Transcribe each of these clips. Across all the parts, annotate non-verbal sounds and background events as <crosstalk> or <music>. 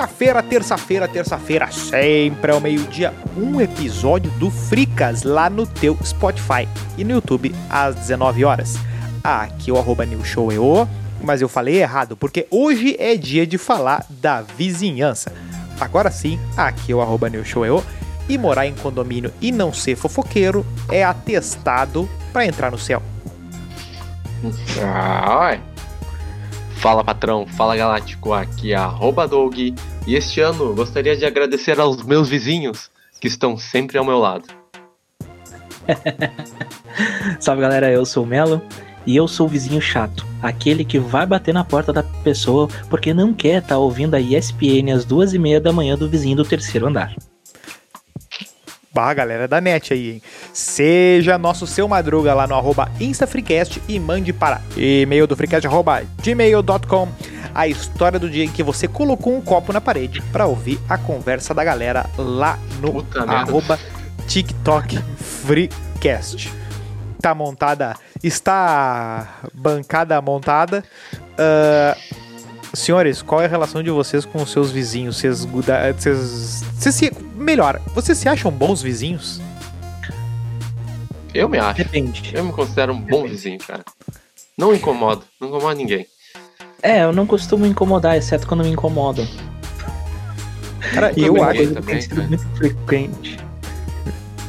Terça-feira, terça-feira, terça-feira, sempre ao meio-dia, um episódio do Fricas lá no teu Spotify e no YouTube às 19 horas. Aqui o arroba NewShowEO, mas eu falei errado, porque hoje é dia de falar da vizinhança. Agora sim, aqui o arroba NewShowEO, e morar em condomínio e não ser fofoqueiro é atestado para entrar no céu. Ah, Fala patrão, fala galáctico, aqui é arroba Doug. E este ano gostaria de agradecer aos meus vizinhos que estão sempre ao meu lado. <laughs> Salve galera, eu sou o Melo e eu sou o vizinho chato, aquele que vai bater na porta da pessoa porque não quer estar tá ouvindo a ESPN às duas e meia da manhã do vizinho do terceiro andar. Bah, galera da net aí, hein? Seja nosso seu madruga lá no arroba InstaFreecast e mande para e-mail do freecast arroba gmail.com a história do dia em que você colocou um copo na parede para ouvir a conversa da galera lá no Puta arroba TikTok Freecast. Tá montada, está bancada montada. Uh, senhores, qual é a relação de vocês com os seus vizinhos? Vocês, vocês, vocês se, melhor, vocês se acham bons vizinhos? Eu me acho. Depende. Eu me considero um bom Depende. vizinho, cara. Não incomodo, não incomoda ninguém. É, eu não costumo incomodar, exceto quando me incomodam. Cara, eu acho. que tem sido cara. muito frequente.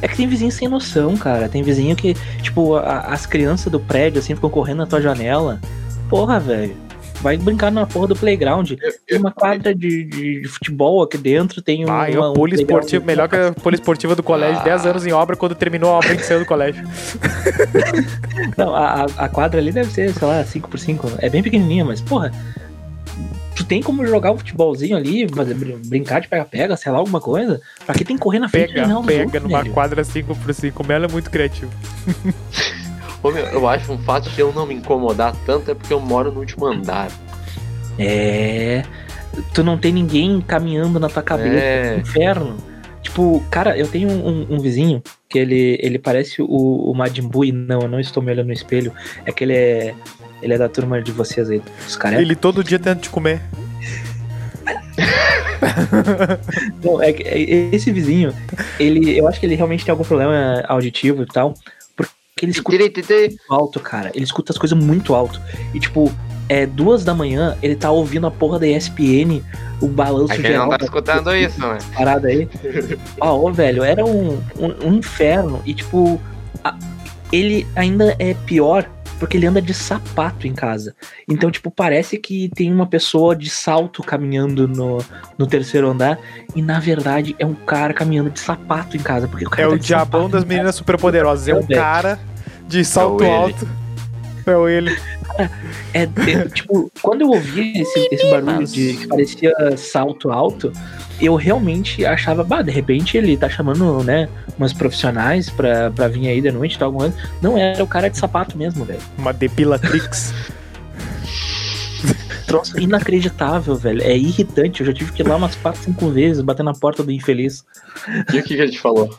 É que tem vizinho sem noção, cara. Tem vizinho que, tipo, a- as crianças do prédio, assim, ficam correndo na tua janela. Porra, velho. Vai brincar na porra do playground. Tem uma quadra de, de- de futebol aqui dentro, tem uma, Ah, eu, um poliesportivo, melhor que a poliesportiva do colégio, Ah. 10 anos em obra quando terminou a obra que saiu do colégio. <laughs> Não, a, a- a quadra ali deve ser, sei lá, 5x5. É bem pequenininha, mas, porra. Tu tem como jogar um futebolzinho ali, fazer- brin- brincar de pega-pega, sei lá, alguma coisa? Pra que tem que correr na frente Pega, pega outros, numa velho? quadra 5x5, o Melo é muito criativo. <laughs> Ô, meu, eu acho um fato de eu não me incomodar tanto é porque eu moro no último andar. É. Tu não tem ninguém caminhando na tua cabeça. É. Inferno. Tipo, cara, eu tenho um, um vizinho que ele, ele parece o, o Majin Buu e não, eu não estou me olhando no espelho. É que ele é. Ele é da turma de vocês aí, os caras. Ele todo dia tenta te comer. <laughs> Não, é, que- é- esse vizinho, ele, eu acho que ele realmente tem algum problema auditivo e tal. Porque ele escuta alto, cara. Ele escuta as coisas muito alto. E tipo, é duas da manhã, ele tá ouvindo a porra da ESPN, o balanço A gente geral. não tá da- escutando isso, né? parada aí. Ó, ô, velho, era um, um, um inferno. E, tipo, a- ele ainda é pior porque ele anda de sapato em casa. Então, tipo, parece que tem uma pessoa de salto caminhando no, no terceiro andar. E, na verdade, é um cara caminhando de sapato em casa. Porque o cara É tá o diabão das meninas superpoderosas. É um É, cara de salto ele. alto. É o ele. É, é, tipo, quando eu ouvi esse, esse barulho de que parecia salto alto, eu realmente achava, bah, de repente ele tá chamando, né, umas profissionais pra, pra vir aí de noite e tal, alguma coisa. Não era o cara de sapato mesmo, velho. Uma depilatrix. Troço inacreditável, velho. É irritante. Eu já tive que ir lá umas 4, 5 vezes, bater na porta do infeliz. E o que, que a gente falou?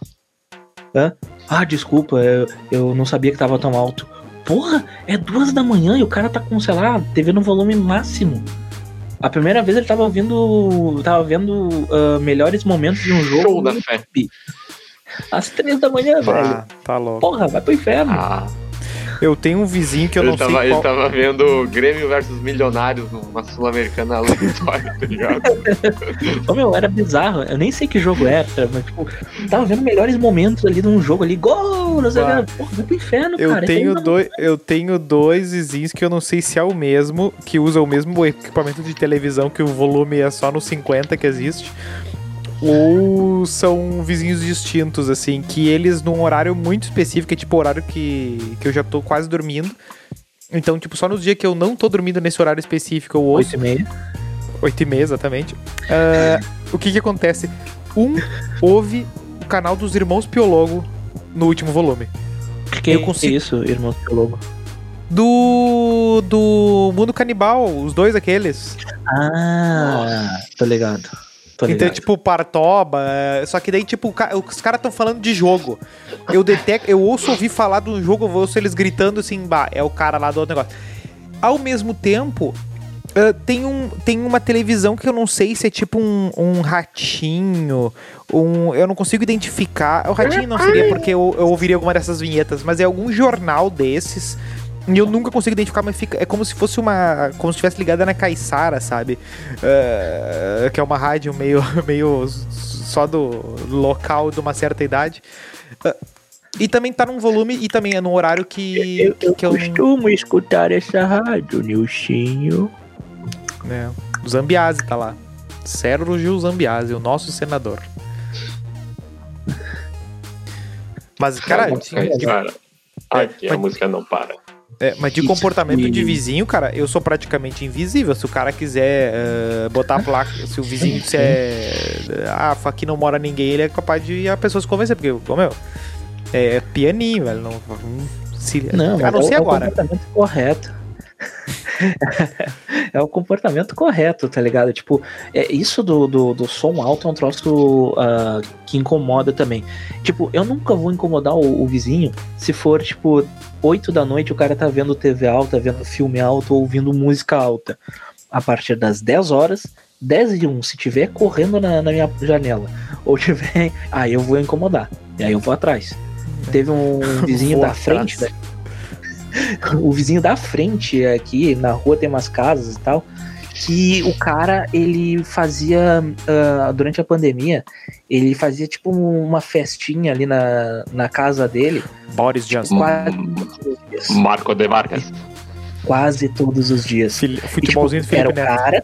Ah, desculpa, eu, eu não sabia que tava tão alto. Porra, é duas da manhã e o cara tá com, sei lá, TV no volume máximo. A primeira vez ele tava vendo. Tava vendo ah, melhores momentos de um jogo Show da fé. às três da manhã, velho. Ah, tá louco. Porra, vai pro inferno. Ah, Eu tenho um vizinho que eu ele, não tava, sei ele qual. tava vendo Grêmio versus Milionários numa Sul-Americana aleatória, <laughs> tá ligado? Ô, meu, era bizarro. Eu nem sei que jogo era, mas, tipo, tava vendo melhores momentos ali num jogo ali. Gol! Não sei Ah. Porra, vai pro inferno, Eu cara. tenho, dois, eu tenho dois vizinhos que eu não sei se é o mesmo, que usa o mesmo equipamento de televisão, que o volume é só no 50 que existe. Ou são vizinhos distintos, assim, que eles num horário muito específico, é tipo horário que, que eu já tô quase dormindo. Então, tipo, só nos dias que eu não tô dormindo nesse horário específico, eu ouço. Oito e meia. 8 e meia, exatamente. Ah, o que que acontece? Um ouve o canal dos Irmãos Piologo no último volume. Que que Eu é consigo- isso, irmão Lobo? Do. Do Mundo Canibal, os dois aqueles. Ah, tô ligado. Tô ligado. Então, tipo, Partoba. é, Só que daí, tipo, os caras estão falando de jogo. Eu detecto, eu ouço ouvir falar de um jogo, eu ouço eles gritando assim, bah, é o cara lá do outro negócio. Ao mesmo tempo, Uh, tem, um, tem uma televisão que eu não sei se é tipo um, um ratinho, um, eu não consigo identificar. O ratinho não seria porque eu, eu ouviria alguma dessas vinhetas, mas é algum jornal desses. E eu nunca consigo identificar, mas fica, é como se fosse uma. Como se estivesse ligada na Caissara, sabe? Uh, que é uma rádio meio, <laughs> meio só do local de uma certa idade. Uh, e também tá num volume e também é num horário que. Eu, que, eu que eu costumo escutar essa rádio, Nilchinho. É, o Zambiase tá lá. Sérgio Zambiase, o nosso senador. Mas, cara, Música de, cara. Aqui a mas- música não para. É, mas de comportamento e- de vizinho, cara, eu sou praticamente invisível. Se o cara quiser eh, botar a placa, se o vizinho disser, ah, aqui não mora ninguém, ele é capaz de a pessoa se convencer, porque, ô, meu, é pianinho, velho. Não, hum, se, Não, a não é, ser agora. É o comportamento correto. É o comportamento correto, tá ligado? Tipo, é, isso do, do, do som alto é um troço ah, que incomoda também. Tipo, eu nunca vou incomodar o, o vizinho se for, tipo, 8 da noite o cara tá vendo TV alta, vendo filme alto, ouvindo música alta. A partir das 10 horas, 10 e 1, se tiver correndo na, na minha janela, ou tiver. <laughs> Aí eu vou incomodar. E aí eu vou atrás. Teve um <laughs> vizinho da frente? O vizinho da frente aqui, na rua tem umas casas e tal, que o cara, ele fazia, ah, durante a pandemia, ele fazia tipo uma festinha ali na, na casa dele, Boris Johnson. quase todos os dias. Marco de Vargas. Quase todos os dias. Fili- E, tipo, Futebolzinho era o cara,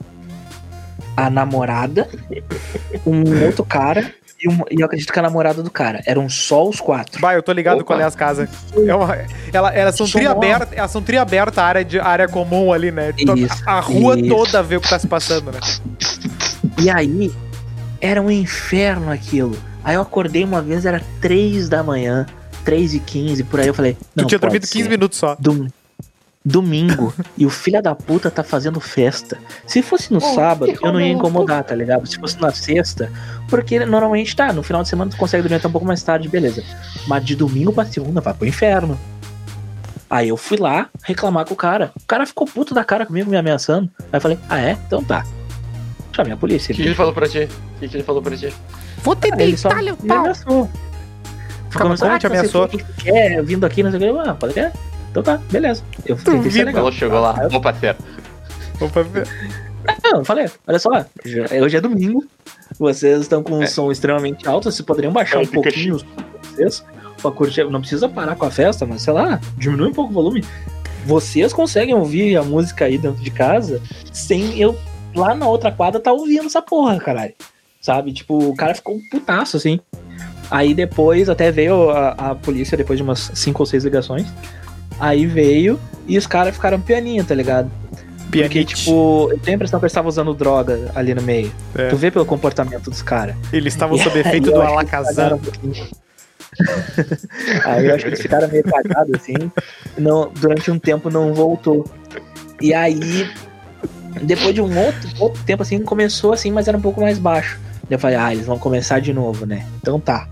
a namorada, um outro cara e, um, e eu acredito que a namorada do cara. Eram só os quatro. Vai, eu tô ligado Opa. qual é as casas. É uma, ela, elas são Som tri alto. abertas, elas são tri abertas a área, de, a área comum ali, né? To- Isso, a rua isso. toda vê o que tá se passando, né? E aí, era um inferno aquilo. Aí eu acordei uma vez, era três da manhã, três e quinze, por aí eu falei, Tu não tinha pode dormido ser. 15 minutos só. Dom- Domingo, e o filho da puta tá fazendo festa. Se fosse no sábado, eu não ia incomodar, tá ligado? Se fosse na sexta, porque normalmente tá, no final de semana tu consegue dormir até um pouco mais tarde, beleza. Mas de domingo pra segunda, vai pro inferno. Aí eu fui lá reclamar com o cara. O cara ficou puto da cara comigo, me ameaçando. Aí eu falei, ah é? Então tá. Chamei a O polícia. que, que ele falou pra ti? O que, que ele falou pra ti? Vou te Aí ele só deitar-lhe o me pau. ameaçou. Calma, como te "Ah, sei ameaçou?" o que que tu quer, vindo aqui, não sei o que. Ah, pode querer? Então tá, beleza. Eu tentei ser legal. Ela chegou lá. Ô, parceiro. Opa, vê- Não, eu falei, olha só, já- hoje é domingo, vocês estão com um É. som extremamente alto, vocês poderiam baixar É, um pouquinho os de vocês pra curtir. Não precisa parar com a festa, mas sei lá, diminui um pouco o volume. Vocês conseguem ouvir a música aí dentro de casa sem eu lá na outra quadra tá ouvindo essa porra, caralho. Sabe? Tipo, o cara ficou um putaço, assim. Aí depois até veio a, a polícia, depois de umas cinco ou seis ligações. Aí veio e os caras ficaram pianinho, tá ligado? Porque, Pianite. tipo, eu tenho a impressão que eles estavam usando droga ali no meio. É. Tu vê pelo comportamento dos caras. Eles estavam sob <laughs> efeito do um pouquinho. aí eu acho que eles ficaram meio cagados, assim. Não, durante um tempo não voltou. E aí, depois de um outro, outro tempo, assim, começou assim, mas era um pouco mais baixo. Eu falei, ah, eles vão começar de novo, né? Então tá.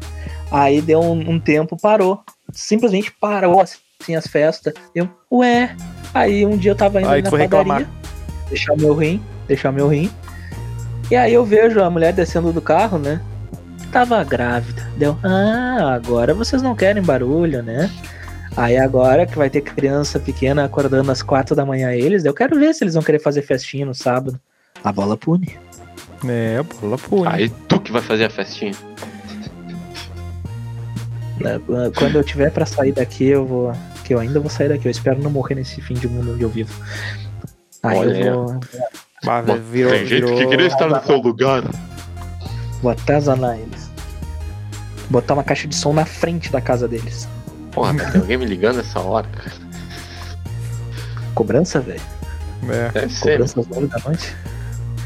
Aí deu um, um tempo, parou. Simplesmente parou, assim, as festas. Eu, ué. Aí um dia eu tava indo Aí na padaria, reclamar. deixar o meu rim, deixar o meu rim. E aí eu vejo a mulher descendo do carro, né? Tava grávida. Deu, ah, agora vocês não querem barulho, né? Aí agora que vai ter criança pequena acordando às quatro da manhã eles, eu quero ver se eles vão querer fazer festinha no sábado. A bola pune. É, bola punha. Aí tu que vai fazer a festinha. Né? Quando eu tiver pra sair daqui, eu vou. Que eu ainda vou sair daqui. Eu espero não morrer nesse fim de mundo onde eu vivo. Aí Olha. eu vou, Bah, Bom, virou, Tem gente virou... que queria estar no seu lugar. vou atazanar eles. Botar uma caixa de som na frente da casa deles. Porra, cara, tem alguém me ligando essa hora, cara. Cobrança, velho? É. Deve. Cobrança às nove da noite.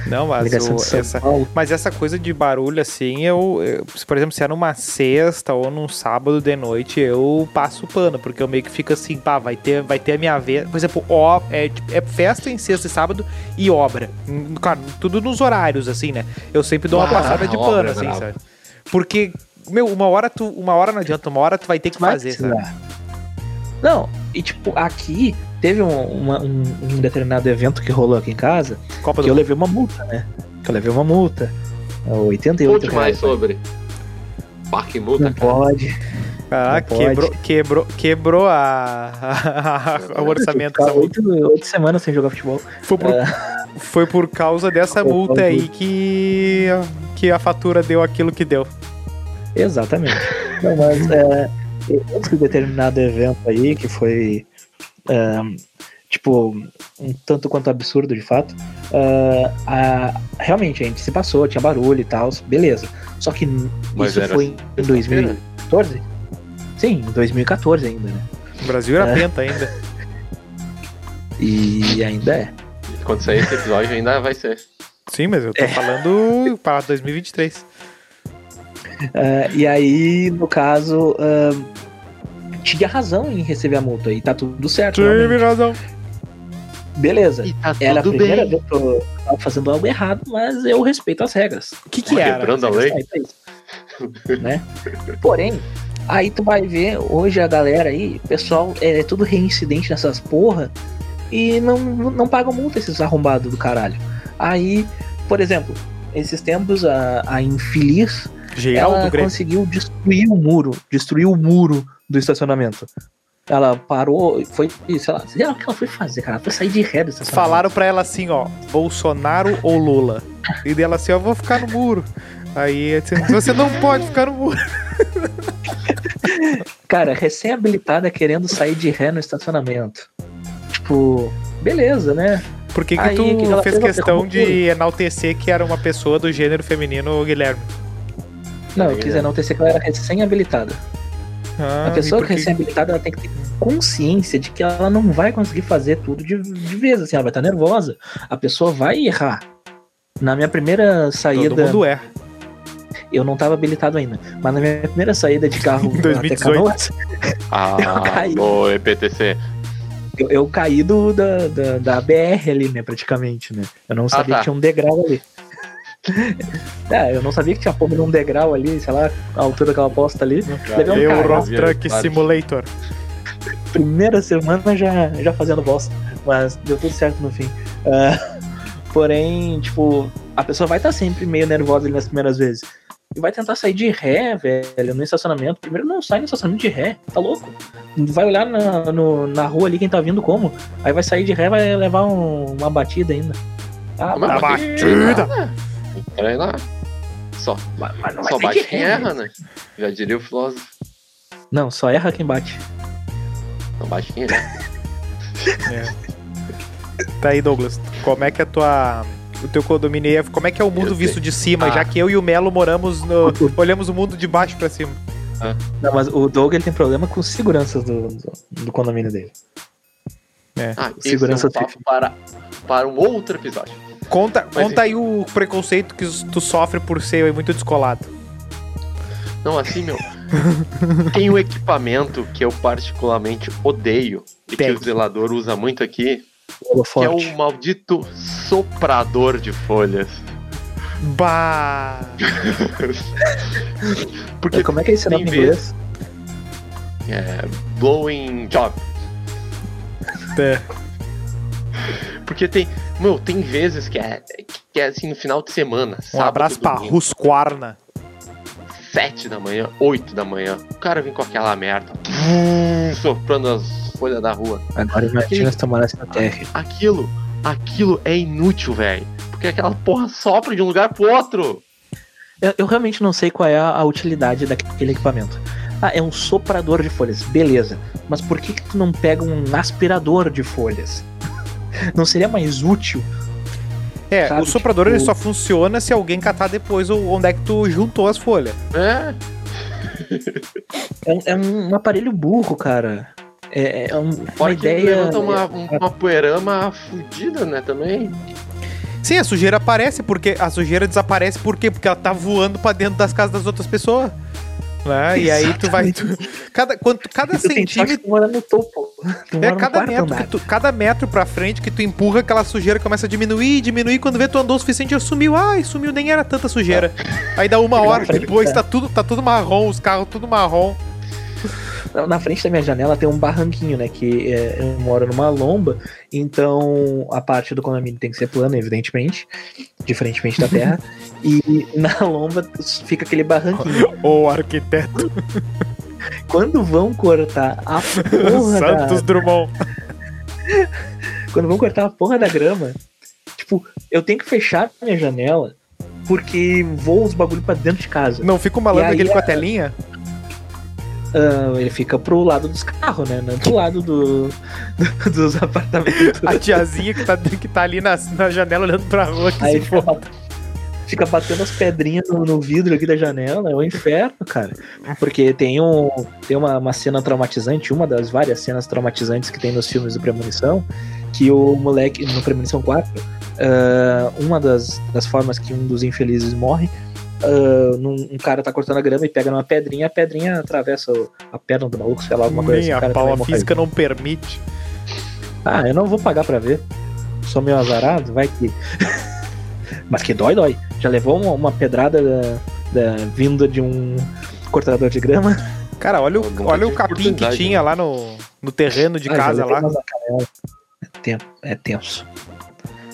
Não, mas, o- essa, mas essa coisa de barulho assim, eu, eu- se, por exemplo, se é numa sexta ou num sábado de noite, eu passo o pano, porque eu meio que fico assim, pá, vai ter, vai ter a minha vez. Por exemplo, ó, é, tipo, é festa em sexta e sábado e obra. Hum, Claro, tudo nos horários, assim, né? Eu sempre dou uma Ah, passada de pano, é assim, sabe? Porque, meu, uma hora tu. Uma hora não adianta, uma hora tu vai ter que Vai fazer, sabe? Não, e tipo, aqui teve um, uma- um- um determinado evento que rolou aqui em casa Copa que do eu levei uma multa, né? Que eu levei uma multa. É, 88 Conte mais sobre. Parque multa, Não cara. pode. Ah, Não pode. quebrou, quebrou, quebrou <laughs> a, a- o orçamento oito, oito semanas sem jogar futebol. Foi por, foi por causa dessa multa aí que, que a fatura deu aquilo que deu. Exatamente. Não, mas é, esse determinado evento aí, que foi é, tipo um tanto quanto absurdo de fato, é, a- realmente a gente se passou, tinha barulho e tal, beleza. Só que Mas isso foi em sexta-feira? 2014? Sim, em 2014 ainda, né? O Brasil era É. penta ainda. E ainda é. Quando sair esse episódio ainda vai ser. Sim, mas eu tô É. falando para 2023. É, e aí, no caso, é, tinha razão em receber a multa e tá tudo certo. realmente. Tive razão. Beleza. E tá Era a primeira bem. vez que eu tava fazendo algo errado, mas eu respeito as regras. O que que Tá era? quebrando a lei? Né? Porém, aí tu vai ver hoje a galera aí, o pessoal é tudo reincidente nessas porra e não, não pagam multa esses arrombados do caralho. Aí, por exemplo, esses tempos a, a infeliz Geral ela conseguiu destruir o muro, destruir o muro do estacionamento. Ela parou, foi, sei lá, sei lá o que ela foi fazer, cara. Ela foi sair de ré do estacionamento. Falaram pra ela assim, ó, Bolsonaro ou Lula? E dela assim, ó, eu vou ficar no muro. Aí disse, você não pode ficar no muro. <laughs> Cara, recém-habilitada querendo sair de ré no estacionamento. Tipo, beleza, né? Por que, que Aí, tu que fez questão de enaltecer que era uma pessoa do gênero feminino, Guilherme? Não, eu quis não ter que ela era recém-habilitada. Ah, a pessoa e por que é recém-habilitada ela tem que ter consciência de que ela não vai conseguir fazer tudo de, de vez, assim, ela vai estar nervosa. A pessoa vai errar. Na minha primeira Todo saída, mundo é. eu não estava habilitado ainda, mas na minha primeira saída de carro Em <laughs> até 2018. Canoas, <laughs> Ah, Eu caí. no EPTC. eu, eu caí do, da, da, da BR ali, né, praticamente, né? Eu não sabia tá. que tinha um degrau ali. <laughs> é, eu não sabia que tinha porra de um degrau ali, sei lá, a altura daquela posta ali. Levei um Euro cagaço. Truck Simulator. primeira semana já, já fazendo bosta, mas deu tudo certo no fim. Ah, <laughs> porém, tipo, a pessoa vai estar sempre meio nervosa ali nas primeiras vezes. E vai tentar sair de ré, velho, no estacionamento. Primeiro não sai no estacionamento de ré, tá louco? Vai olhar na, no- na rua ali quem tá vindo como. Aí vai sair de ré vai levar um- uma batida ainda. Ah, Uma mas, batida. Peraí lá. Só, mas- mas só bate de quem erra, né? Já diria o filósofo. Não, só erra quem bate. Não bate quem erra. Tá aí, Douglas. Como é que é a tua. O teu condomínio aí, como é que é o mundo Eu visto sei. de cima, Ah. já que eu e o Melo moramos no. <laughs> olhamos o mundo de baixo pra cima. Não, mas o Doug ele tem problema com seguranças do, do, do condomínio dele. Ah, Segurança é um papo para, para um outro episódio. Conta, Mas conta aí o preconceito que tu sofre por ser muito descolado. Não, assim, meu. <laughs> tem um equipamento que eu particularmente odeio e que o zelador usa muito aqui, que é o maldito soprador de folhas. Bah! <laughs> Porque Como é que é esse nome em inglês? é blowing job. É. Porque tem, meu, tem vezes que é, que é assim no final de semana. Um sábado, abraço pra domingo, Husqvarna. Sete da manhã, oito da manhã. O cara vem com aquela merda, soprando as folhas da rua. Agora imagina se tu morasse na terra. Aquilo, aquilo é inútil, velho. Porque aquela porra sopra de um lugar pro outro. Eu, eu realmente não sei qual é a, a utilidade daquele equipamento. Ah, é um soprador de folhas, beleza. Mas por que, que tu não pega um aspirador de folhas? <laughs> Não seria mais útil? É, Sabe, o soprador ele tipo- só funciona se alguém catar depois o- onde é que tu juntou as folhas. É, <laughs> É, um- é um aparelho burro, cara. É, é um- uma ideia. levanta uma, um- uma poeirama fudida, né, também. Sim, a sujeira aparece porque a sujeira desaparece por quê? Porque ela tá voando pra dentro das casas das outras pessoas. Né? E aí tu vai. tu- cada, quanto, cada Tu que centímetro. tu mora no topo. Tu mora É cada metro, tu, cada metro pra frente que tu empurra, aquela sujeira começa a diminuir, diminuir. Quando vê, tu andou o suficiente, já sumiu. Ai, sumiu, nem era tanta sujeira. Aí dá uma hora frente, depois, tá tudo, tá tudo marrom, os carros tudo marrom. Na frente da minha janela tem um barranquinho, né? Que é, eu moro numa lomba, então a parte do condomínio tem que ser plana, evidentemente, diferentemente da terra. <laughs> e na lomba fica aquele barranquinho. <laughs> Ô, arquiteto. Quando vão cortar a porra Santos da... Drummond. <laughs> Quando vão cortar a porra da grama, tipo, eu tenho que fechar minha janela porque voa os bagulho pra dentro de casa. Não fica o malandro aquele a- com a telinha? Ah, ele fica pro lado dos carros, né? Não do lado do, do- dos apartamentos. A tiazinha que tá, que tá ali na, na janela olhando pra rua. Que Aí fica, bat- fica batendo as pedrinhas no, no vidro aqui da janela, é o inferno, cara. Porque tem, um, tem uma, uma cena traumatizante, uma das várias cenas traumatizantes que tem nos filmes do Premonição, que o moleque, no Premonição 4, ah, uma das, das formas que um dos infelizes morre, ah, num- um cara tá cortando a grama e pega numa pedrinha, a pedrinha atravessa a perna do maluco, sei lá, alguma coisa assim. Nem o a cara pau, a física não permite. Ah, eu não vou pagar pra ver. Sou meio azarado, vai que. <laughs> Mas que dói, dói. Já levou uma, uma pedrada da, da vinda de um cortador de grama? Cara, olha o, olha o capim que tinha né? lá no, no terreno de Ah, casa lá. É, é tenso.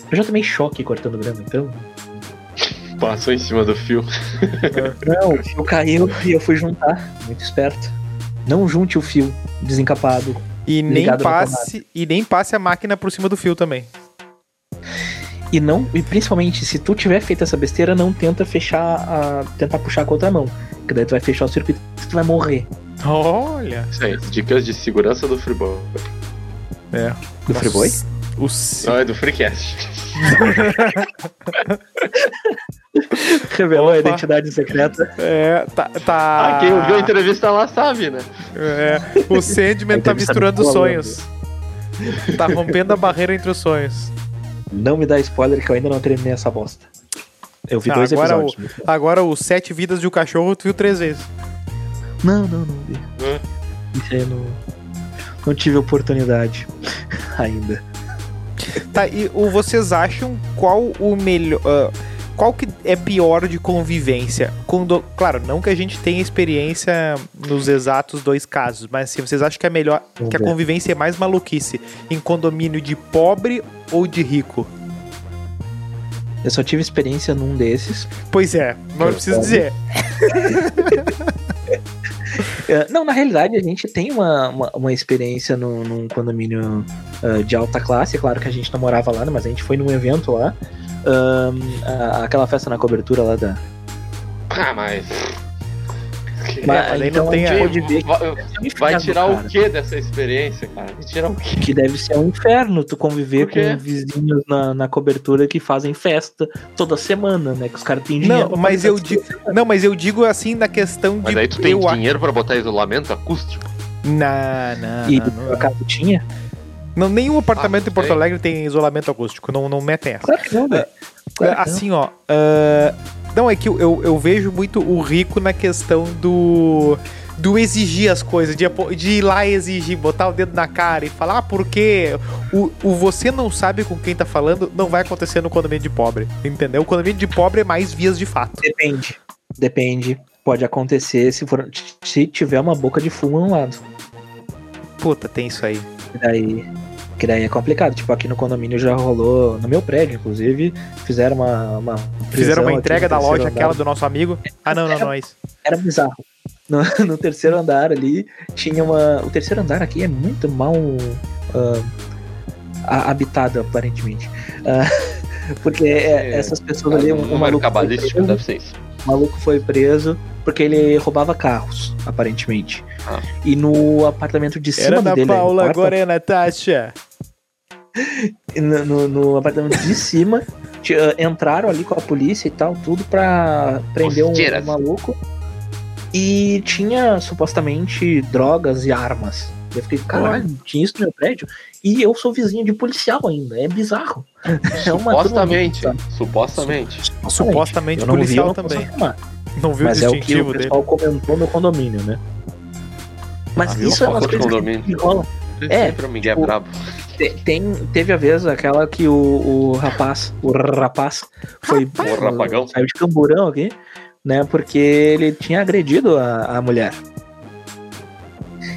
Eu já tomei choque cortando grama, então. Passou em cima do fio. <laughs> Não, o fio caiu e eu fui juntar. Muito esperto. Não junte o fio desencapado. E nem, passe, e nem passe a máquina por cima do fio também. E não, e principalmente, se tu tiver feito essa besteira, não tenta fechar a. tentar puxar com a outra mão. Que daí tu vai fechar o circuito e tu vai morrer. Olha. Isso aí, dicas de segurança do Freeboy. É. Do Freeboy? O Não, é do Freecast. <laughs> <laughs> Revelou a Opa. identidade secreta. É, tá. tá Ah, quem ouviu a entrevista lá sabe, né? É, o Sandman A tá misturando sonhos. Tá rompendo a barreira entre os sonhos. Não me dá spoiler que eu ainda não terminei essa bosta. Eu vi Ah, dois agora episódios. Agora, os Sete Vidas de um Cachorro, tu viu três vezes. Não, não, não vi. Isso aí eu não, não tive oportunidade ainda. Tá, e o, vocês acham qual o melhor. ah, qual que é pior de convivência? Quando, claro, não que a gente tenha experiência nos exatos dois casos, mas se vocês acham que é melhor, que a convivência é mais maluquice em condomínio de pobre ou de rico? Eu só tive experiência num desses. Pois é, não preciso dizer. <laughs> É, não, na realidade, a gente tem uma, uma, uma experiência no, num condomínio ah, de alta classe. Claro que a gente não morava lá, né, mas a gente foi num evento lá. Ahn, a- aquela festa na cobertura lá da. Ah, mas. É, mas aí não tem a pode ver que Vai, é um vai tirar cara. o que dessa experiência, cara? Vai tirar o quê? Que deve ser um inferno tu conviver com vizinhos na, na cobertura que fazem festa toda semana, né? Que os caras têm dinheiro. Não, pra mas fazer eu digo, não, mas eu digo assim na questão de Mas aí tu tem dinheiro pra botar isolamento acústico? Não, não, E não, não, tinha? Não, nenhum apartamento Ah, em Porto. Alegre tem isolamento acústico, não, não metem essa. Claro que não, velho. Claro que não. assim, ó. ah, não, é que eu, eu, eu vejo muito o rico na questão do. Do exigir as coisas, de, de ir lá e exigir, botar o dedo na cara e falar, ah, porque o, o você não sabe com quem tá falando, não vai acontecer no condomínio de pobre. Entendeu? O condomínio de pobre é mais vias de fato. Depende. Depende. Pode acontecer se, for, se tiver uma boca de fumo no lado. Puta, tem isso aí. Que daí, que daí é complicado. Tipo, aqui no condomínio já rolou, no meu prédio, inclusive, fizeram uma. uma Fizeram uma entrega da loja, andar. aquela do nosso amigo. Ah, não, não, não é isso. Era bizarro. No, <laughs> no terceiro andar ali tinha uma. O terceiro andar aqui é muito mal a- habitado, aparentemente. Ah, <laughs> porque é- essas pessoas ali. Um, Um número cabalístico deve ser isso. O maluco foi preso porque ele roubava carros, aparentemente. Ah. E no apartamento de cima Era da dele. Paula, quarto, agora é Natasha. <laughs> no, no- no apartamento de cima, ah, entraram ali com a polícia e tal, tudo pra prender um, um maluco. E tinha supostamente drogas e armas. Eu fiquei, caralho, tinha isso no meu prédio? E eu sou vizinho de policial ainda, é bizarro. É uma Supostamente. Supostamente. Supostamente Eu não vi, eu policial não posso também. Não viu Mas o é o que o distintivo dele. pessoal comentou no condomínio, né? Mas Ah, isso é uma coisa condomínio. que rola. É, Sempre o Miguel é tipo, brabo. Te- Tem, teve a vez aquela que o, o rapaz, o rapaz, foi O rapagão. saiu de camburão aqui, né? Porque ele tinha agredido a, a mulher.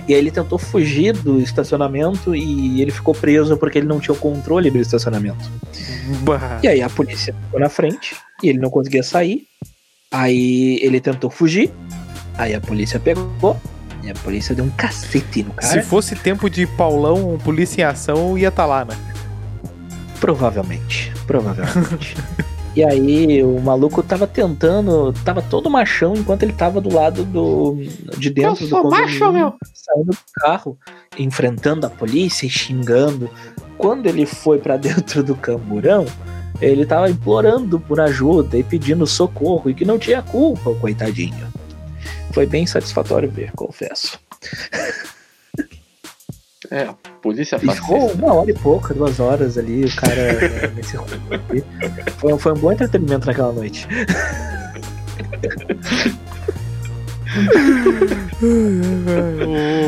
E aí ele tentou fugir do estacionamento e ele ficou preso porque ele não tinha o controle do estacionamento. Bah. E aí a polícia ficou na frente e ele não conseguia sair. Aí ele tentou fugir. Aí a polícia pegou. E a polícia deu um cacete no cara. Se fosse tempo de Paulão, polícia em ação, ia estar tá lá, né? Provavelmente. Provavelmente. <laughs> e aí o maluco tava tentando. Tava todo machão enquanto ele tava do lado do. de dentro Eu sou do macho, meu. Saindo do carro, enfrentando a polícia e xingando. Quando ele foi pra <laughs> dentro do camburão, ele tava implorando por ajuda e pedindo socorro e que não tinha culpa, o coitadinho. Foi bem satisfatório ver, confesso. É, polícia E ficou fascista. uma hora e pouca, duas horas ali, o cara <laughs> né, nesse rolê. foi, foi um bom entretenimento naquela noite.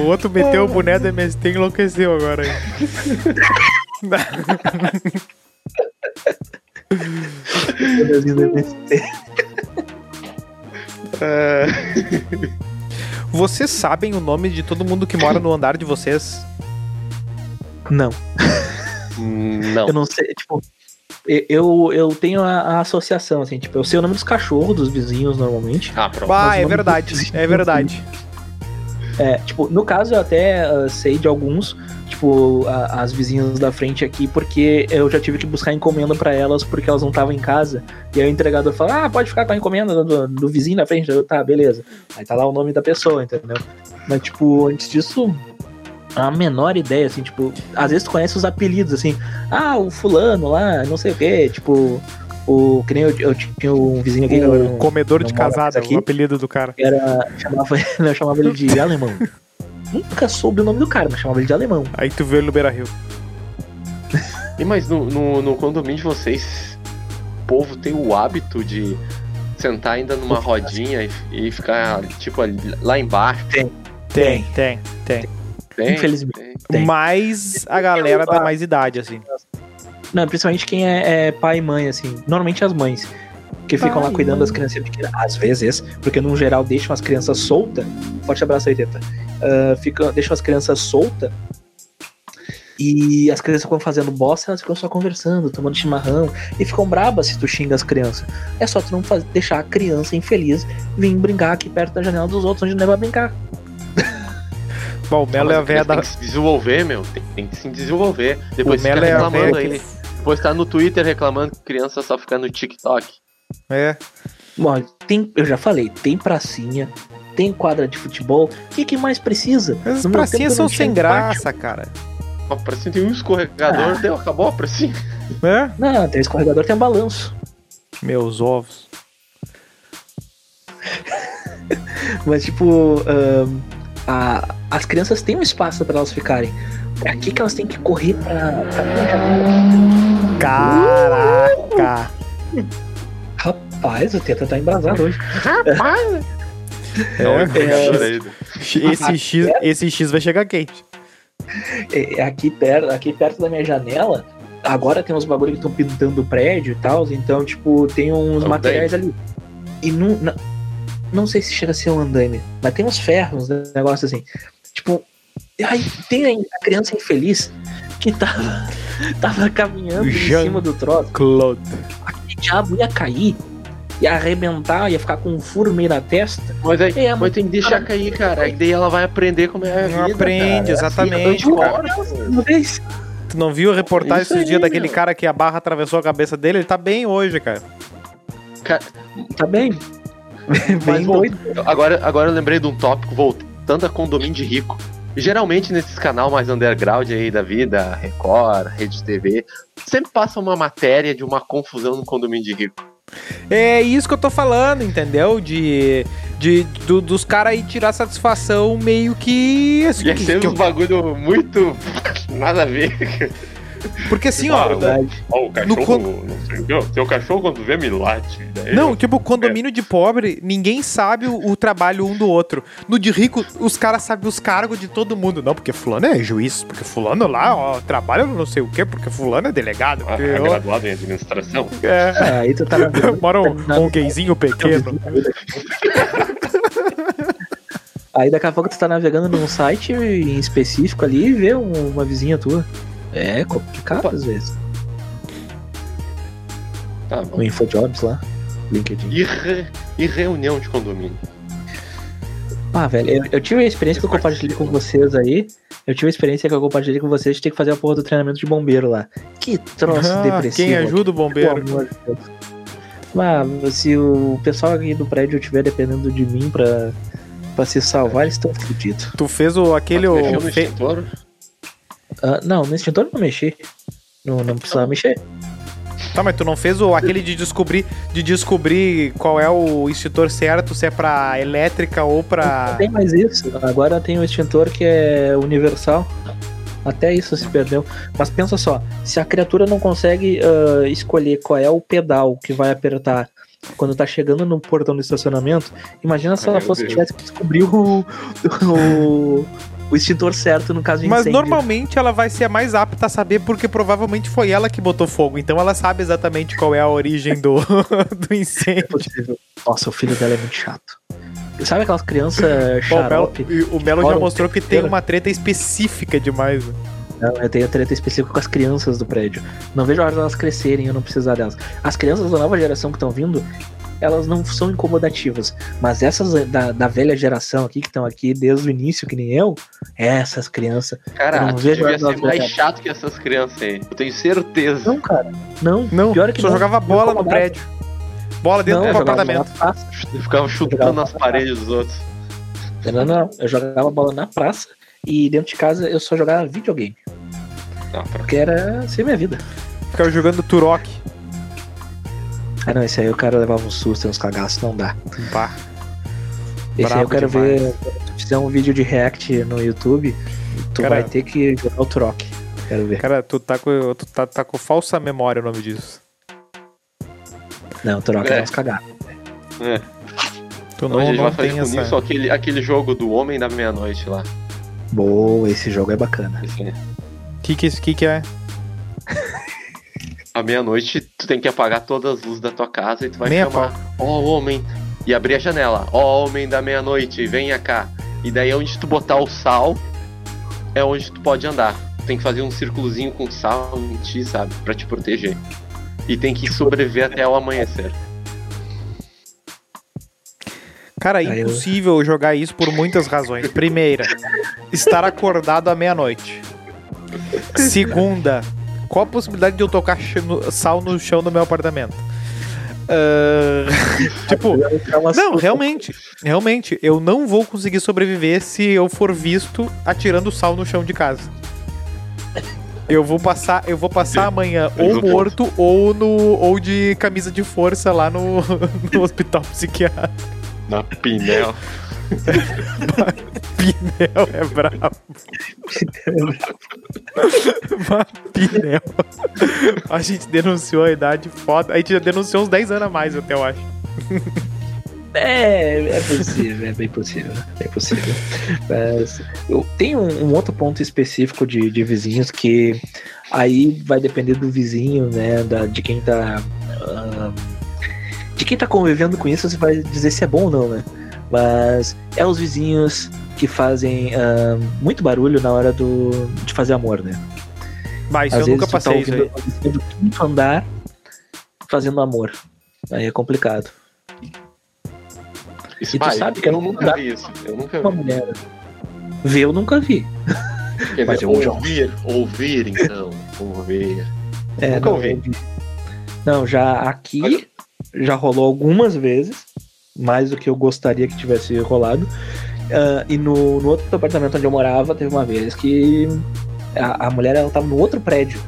O outro meteu o boné do MST e enlouqueceu agora. aí. É, Vocês sabem o nome de todo mundo que mora no andar de vocês? Não, Não. eu não sei, tipo. Eu, eu tenho a, a associação, assim, tipo, eu sei o nome dos cachorros dos vizinhos normalmente. Ah, pronto. Ah, é verdade, é verdade. É, tipo, no caso eu até ah, sei de alguns, tipo, a- as vizinhas da frente aqui, porque eu já tive que buscar encomenda pra elas porque elas não estavam em casa. E aí o entregador fala: Ah, pode ficar com a encomenda do, do vizinho da frente. Eu, tá, beleza. Aí tá lá o nome da pessoa, entendeu? Mas, tipo, antes disso, a menor ideia, assim, tipo, às vezes tu conhece os apelidos, assim, ah, o fulano lá, não sei o quê, tipo, o. Que nem eu, eu tinha um vizinho aqui que eu O não- comedor de casada, aqui. o apelido do cara. era. Chamava, <laughs> eu chamava ele de alemão. Nunca soube o nome do cara, mas chamava ele de alemão. Aí tu vê ele no Beira Rio. E mas no, no, no condomínio de vocês, o povo tem o hábito de sentar ainda numa rodinha e, e ficar, tipo, ali- lá embaixo. Tem, tem, tem. Tem, Infelizmente. tem. Tem. Mas a galera da mais idade, assim. Não, principalmente quem é, é pai e mãe, assim. Normalmente as mães. Que ficam lá cuidando mãe. das crianças pequenas. Às vezes, porque no geral deixam as crianças soltas. Forte abraço aí, Teta. Ah, fica, deixam as crianças soltas. E as crianças ficam fazendo bosta, elas ficam só conversando, tomando chimarrão. E ficam brabas se tu xinga as crianças. É só tu não faz- deixar a criança infeliz vir brincar aqui perto da janela dos outros, onde não é pra brincar. Bom, o Melo é a a véia criança da. Tem que se desenvolver, meu. Tem, tem que se desenvolver. Depois O fica Melo é a reclamando véia aí. que. Depois tá no Twitter reclamando que criança só fica no TikTok. É. Bom, tem, eu já falei, tem pracinha, tem quadra de futebol. O que, que mais precisa? As pracinhas são sem pátio. graça, cara. Ó, Pra cima tem um escorregador, Ah. deu, acabou a pracinha. É? Não, tem escorregador, tem um balanço. Meus ovos. <laughs> Mas, tipo, ahn, a- as crianças têm um espaço pra elas ficarem. Pra que, que elas têm que correr pra, pra minha janela? Caraca! Rapaz, o Teta tá embrasado hoje. É um É, aí. esse, X, esse X vai chegar quente. É, é aqui, perto, aqui perto da minha janela, agora tem uns bagulho que estão pintando o prédio e tal, então, tipo, tem uns materiais ali. E não, não, não sei se chega a ser um andaime, mas tem uns ferros, uns negócios assim. Tipo, aí tem a criança infeliz que tava, <laughs> tava caminhando em Jean- cima do troço, Claude. aquele diabo ia cair, ia arrebentar, ia ficar com um furo meio da testa. Mas, aí, É, mas mas- tem que deixar cair, cara. E daí ela vai aprender como é a Não vida. aprende, cara. exatamente, Assim, cara. Uma vez. Tu não viu a reportagem esses aí, dias daquele meu. cara que a barra atravessou a cabeça dele? Ele tá bem hoje, cara. Tá bem. <laughs> Mas doido. agora, agora eu lembrei de um tópico voltando a condomínio de rico. Geralmente nesses canal mais underground aí da vida, Record, Rede TV, sempre passa uma matéria de uma confusão no condomínio de rico. É isso que eu tô falando, entendeu? De. de do- dos caras aí tirar satisfação meio que. Assim, E é sempre que eu- um bagulho muito <laughs> nada a ver. Porque assim, ó. Verdade. Ó, o No con- não sei o que, seu cachorro quando vê me late. Daí Não, tipo, condomínio de pobre, ninguém sabe o, o trabalho um do outro. No de rico, os caras sabem os cargos de todo mundo. Não, porque fulano é juiz, porque fulano lá, ó, trabalha no não sei o quê, porque fulano é delegado. Ah, é ó, graduado em administração. é, Ah, aí tu tá na <laughs> mora um, um gayzinho pequeno. Aí daqui a pouco tu tá navegando num site em específico ali e vê um- uma vizinha tua. É complicado Opa. às vezes. Tá bom. O InfoJobs lá, LinkedIn. E, re- e reunião de condomínio. Ah, velho, eu, eu tive a experiência que eu compartilhei com vocês aí. Eu tive a experiência que eu compartilhei com vocês de ter que fazer a porra do treinamento de bombeiro lá. Que troço Ah, depressivo. quem ajuda o Pelo bombeiro? amor de Deus. Mas se o pessoal aqui do prédio estiver dependendo de mim pra, pra se salvar, eles estão fodidos. Tu fez o aquele. Mas O, fe- Ah, não, no extintor eu não mexi. Não, não precisava mexer. Tá, mas tu não fez o aquele de descobrir de descobrir qual é o extintor certo, se é pra elétrica ou Não pra. tem mais isso. Agora tem o extintor que é universal. Até isso se perdeu. Mas pensa só, se a criatura não consegue ah, escolher qual é o pedal que vai apertar quando tá chegando no portão do estacionamento, imagina se ela fosse tivesse que descobrir o, <laughs> o, o extintor certo no caso de Mas incêndio. normalmente ela vai ser a mais apta a saber, porque provavelmente foi ela que botou fogo. Então ela sabe exatamente qual é a origem do, <laughs> do É incêndio. possível. Nossa, o filho dela é muito chato. Sabe aquelas crianças Bom, o Melo, xarope? o Melo já mostrou que tem uma treta específica demais. Não, eu tenho treta específica com as crianças do prédio. Não vejo a hora delas crescerem, eu não precisar delas. As crianças da nova geração que estão vindo, elas não são incomodativas. Mas essas da, da velha geração aqui, que estão aqui desde o início, que nem eu, essas crianças. Eu Cara, não tu vejo devia ser mais chato que essas crianças aí. Eu tenho certeza. Não, cara. Não. Não, Pior é que só não. jogava bola no prédio. Bola dentro não, do apartamento. ficava chutando nas paredes dos outros. Não, não, eu jogava bola na praça e dentro de casa eu só jogava videogame. Ah, pra- Porque era assim a minha vida. Ficava jogando Turok. Ah, não, esse aí eu quero levar um susto e uns cagaços, não dá. Pá. Esse aí eu quero demais. ver. Fizer um vídeo de react no YouTube, tu Cara- vai ter que jogar o Turok. Quero ver. Cara, tu tá com, tu tá, tá com falsa memória o nome disso. Não, o Turok É. é uns cagados. É. Tu Hoje não, a gente não vai fazer tem essa. isso aquele, aquele jogo do Homem da Meia-Noite lá. Boa, esse jogo é bacana. Esse aí. Que que, que que é? <laughs> À meia-noite, tu tem que apagar todas as luzes da tua casa e tu vai Nem a chamar, ó homem, e abrir a janela, ó homem da meia-noite, venha cá. E daí onde tu botar o sal, é onde tu pode andar. Tu tem que fazer um círculozinho com sal em ti, sabe? Pra te proteger. E tem que sobreviver até o amanhecer. Cara, é impossível jogar isso por muitas razões. Primeira, estar acordado à meia-noite. Segunda, qual a possibilidade de eu tocar sal no chão do meu apartamento? Ah, <laughs> tipo, não, realmente, realmente, eu não vou conseguir sobreviver se eu for visto atirando sal no chão de casa. Eu vou passar, eu vou passar amanhã ou morto ou no ou de camisa de força lá no, <laughs> no hospital psiquiátrico. Na Pinel. <laughs> Pinel é brabo. Mas Pinel. A gente denunciou a idade foda. A gente já denunciou uns 10 anos a mais, até eu acho. É, é possível, é bem possível. É possível. Mas eu tenho um, um outro ponto específico de, de vizinhos que aí vai depender do vizinho, né? Da, de quem tá. ah, de quem tá convivendo com isso, você vai dizer se é bom ou não, né? Mas é os vizinhos que fazem ah, muito barulho na hora do, de fazer amor, né? Mas Às eu vezes nunca tu passei tá isso ouvindo aí. do quinto andar fazendo amor. Aí é complicado. Isso, E tu pai, sabe que eu não nunca vi isso. Eu nunca Uma vi. mulher. Ver eu nunca vi. Quer Mas dizer, eu já- ouvir, ouvir então. Ouvir. É, Nunca não, ouvi. Não, já aqui já rolou algumas vezes, mais do que eu gostaria que tivesse rolado. Ah, e no, no outro apartamento onde eu morava, teve uma vez que a, a mulher ela tava no outro prédio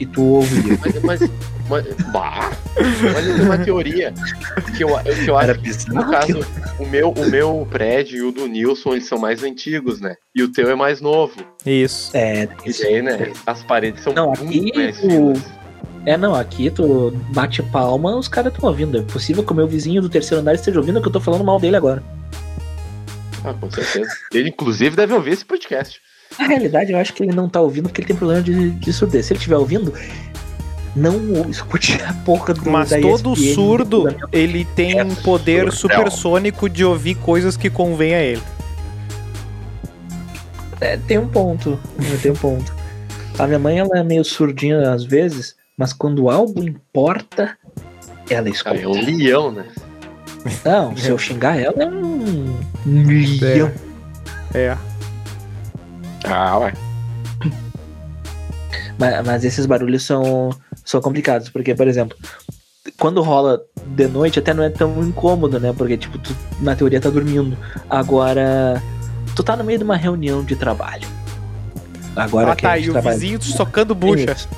e tu ouvia. Mas, mas, mas, bah, mas eu tenho uma teoria que eu, eu- que eu acho Era que, bizarro. no caso, o meu, o meu prédio e o do Nilson, eles são mais antigos, né? E o teu é mais novo. Isso. É, E daí, né, as paredes são Não, muito aqui mais o- finas. É, não, aqui tu bate palma, os caras estão ouvindo. É possível que o meu vizinho do terceiro andar esteja ouvindo que eu tô falando mal dele agora. Ah, com certeza. Ele, inclusive, deve ouvir esse podcast. Na realidade, eu acho que ele não tá ouvindo porque ele tem problema de, de surdez. Se ele estiver ouvindo, não escute a porra do Mas da todo ESPN, surdo, minha- ele tem É um poder surdão. supersônico de ouvir coisas que convém a ele. É, tem um ponto. Tem um ponto. A minha mãe ela é meio surdinha às vezes, mas quando algo importa, ela escuta. Cara, é um leão, né? Não, se eu xingar ela, é um, um leão. É. Ah, ué. Mas, mas esses barulhos são, são complicados, porque, por exemplo, quando rola de noite até não é tão incômodo, né? Porque, tipo, tu, na teoria tá dormindo. Agora, tu tá no meio de uma reunião de trabalho. Agora Ah, que tá, a e o trabalha. vizinho socando bucha. Isso.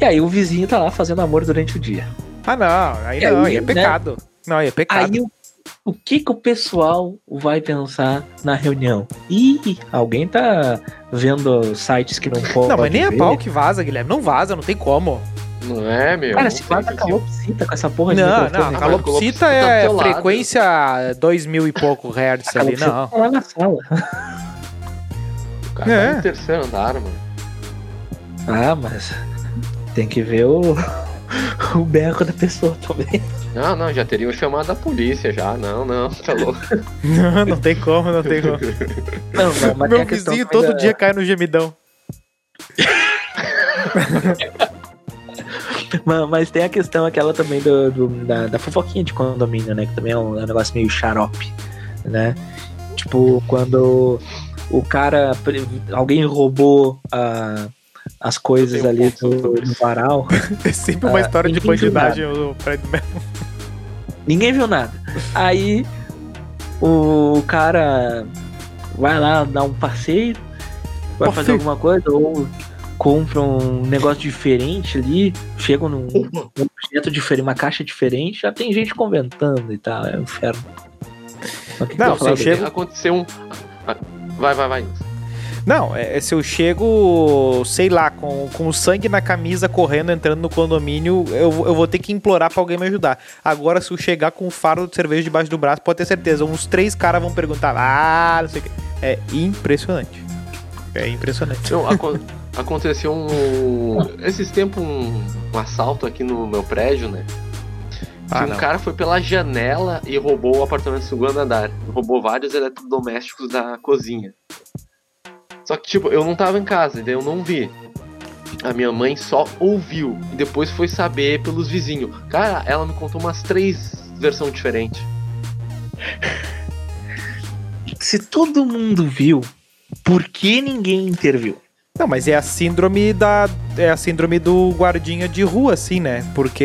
E aí o vizinho tá lá fazendo amor durante o dia. Ah, não, aí E não, aí, aí é né? pecado. Não, aí é pecado. Aí o, o que que o pessoal vai pensar na reunião? Ih, alguém tá vendo sites que não pode não, mas nem a ver. pau que vaza, Guilherme. Não vaza, não tem como. Não é, meu? Cara, se vaza calopsita com essa porra de Não, não, cara. mas calopsita tá é frequência 2 mil e pouco hertz A ali, não. tá lá na sala. O cara É. tá no terceiro andar, mano. Ah, mas tem que ver o, <laughs> o berro da pessoa também. Não, não, já teriam chamado a polícia já. Não, não, tá louco. <laughs> Não, não tem como, não tem como. Não, não, mas tem Meu vizinho todo da- dia cai no gemidão. <laughs> Mas, mas tem a questão aquela também do, do- da, da fofoquinha de condomínio, né? Que também é um, é um negócio meio xarope, né? Tipo, quando o cara. Alguém roubou a- as coisas ali do, do varal. <laughs> É sempre uma Ah, história de bandidagem no prédio mesmo. Ninguém viu nada. Aí o cara vai lá dar um passeio, vai Passeio. fazer alguma coisa, ou compra um negócio diferente ali, chega num um objeto diferente, uma caixa diferente, já tem gente comentando e tal, é um inferno. O Não, eu chego- Aconteceu um. Ah, Vai, vai, vai. Não, é, se eu chego, sei lá, com, com o sangue na camisa, correndo, entrando no condomínio, eu, eu vou ter que implorar pra alguém me ajudar. Agora, se eu chegar com um fardo de cerveja debaixo do braço, pode ter certeza, uns três caras vão perguntar, ah, não sei o que. É impressionante. É impressionante. Não, aco- aconteceu um. Esses tempos um, um assalto aqui no meu prédio, né? Que Ah, um cara foi pela janela e roubou o apartamento do segundo andar. Roubou vários eletrodomésticos da cozinha. Só que, tipo, eu não tava em casa, daí eu não vi. A minha mãe só ouviu e depois foi saber pelos vizinhos. Cara, ela me contou umas três versões diferentes. <laughs> Se todo mundo viu, por que ninguém interviu? Não, mas é a síndrome da. É a síndrome do guardinha de rua, assim, né? Porque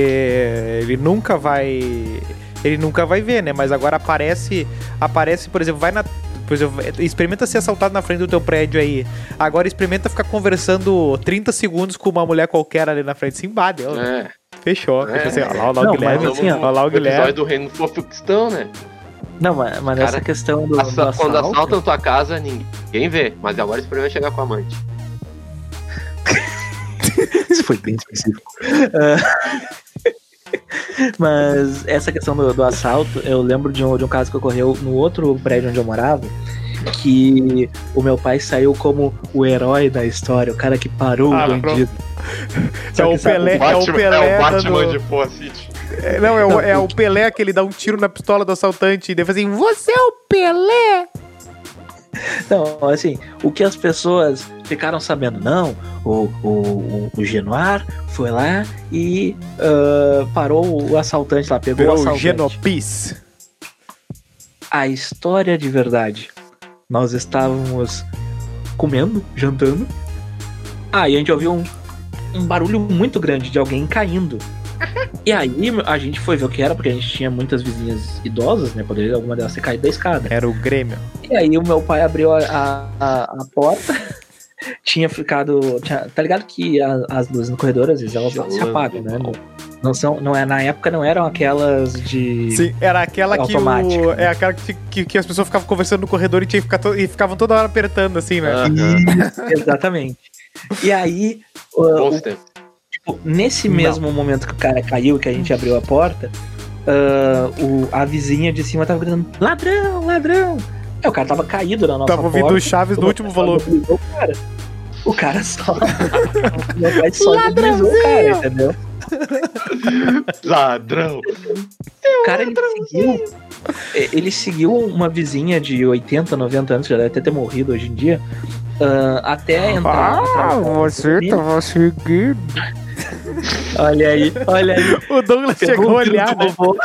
ele nunca vai. Ele nunca vai ver, né? Mas agora aparece. Aparece, por exemplo, vai na. Por exemplo, experimenta ser assaltado na frente do teu prédio aí. Agora experimenta ficar conversando 30 segundos com uma mulher qualquer ali na frente. Sim, bah, deu. É. Fechou. É. Fechou assim, ó, lá, lá o mas Guilherme. assim, ó, lá o Guilherme. do Reino Fofuxtão, né? Não, mas, mas Cara, essa questão do, do Assa- Quando assalto- assaltam tua casa, ninguém vê. Mas agora experimenta chegar com a amante. <laughs> Isso foi bem específico. Ah, <laughs> <laughs> Mas essa questão do, do assalto, eu lembro de um, de um caso que ocorreu no outro prédio onde eu morava, que o meu pai saiu como o herói da história, o cara que parou Ah, o bandido. É o que sabe- Pelé, é o Pelé dando- de Poa City. É, não, é o, é o Pelé que ele dá um tiro na pistola do assaltante e daí faz assim, você é o Pelé! Não, assim, o que as pessoas ficaram sabendo, não, o, o, o, Genoir foi lá e ah, parou o assaltante lá, pegou o Virou o assaltante. Genopis. a história de verdade. Nós estávamos comendo, jantando. Ah, e a gente ouviu um, um barulho muito grande de alguém caindo. E aí a gente foi ver o que era, porque a gente tinha muitas vizinhas idosas, né? Poderia alguma delas ter caído da escada. Era o Grêmio. E aí o meu pai abriu a, a, a- porta, <laughs> tinha ficado. tinha- tá ligado que a- as luzes no corredor, às vezes, elas se apagam, né? Não, não são, não é, na época não eram aquelas de. Sim, era aquela que o, Automática. É aquela que, que, que as pessoas ficavam conversando no corredor e, tinha que ficar to- e ficavam toda hora apertando, assim, né? Aham. Exatamente. E aí, o-. tipo, nesse Não. mesmo momento que o cara caiu, que a gente abriu a porta, ah, o, a vizinha de cima tava gritando: ladrão, ladrão! É, o cara tava caído na nossa Tava ouvindo porta. o Chaves no último volume. O cara, o cara só. <laughs> meu pai só deslizou o cara, entendeu? Ladrão. Cara, ele seguiu. é, Ele seguiu uma vizinha de 80, 90 anos, já deve até ter morrido hoje em dia. ah, até entrar. Ah, você tava seguindo. Olha aí, olha aí. O Douglas chegou a olhar, né? vovô.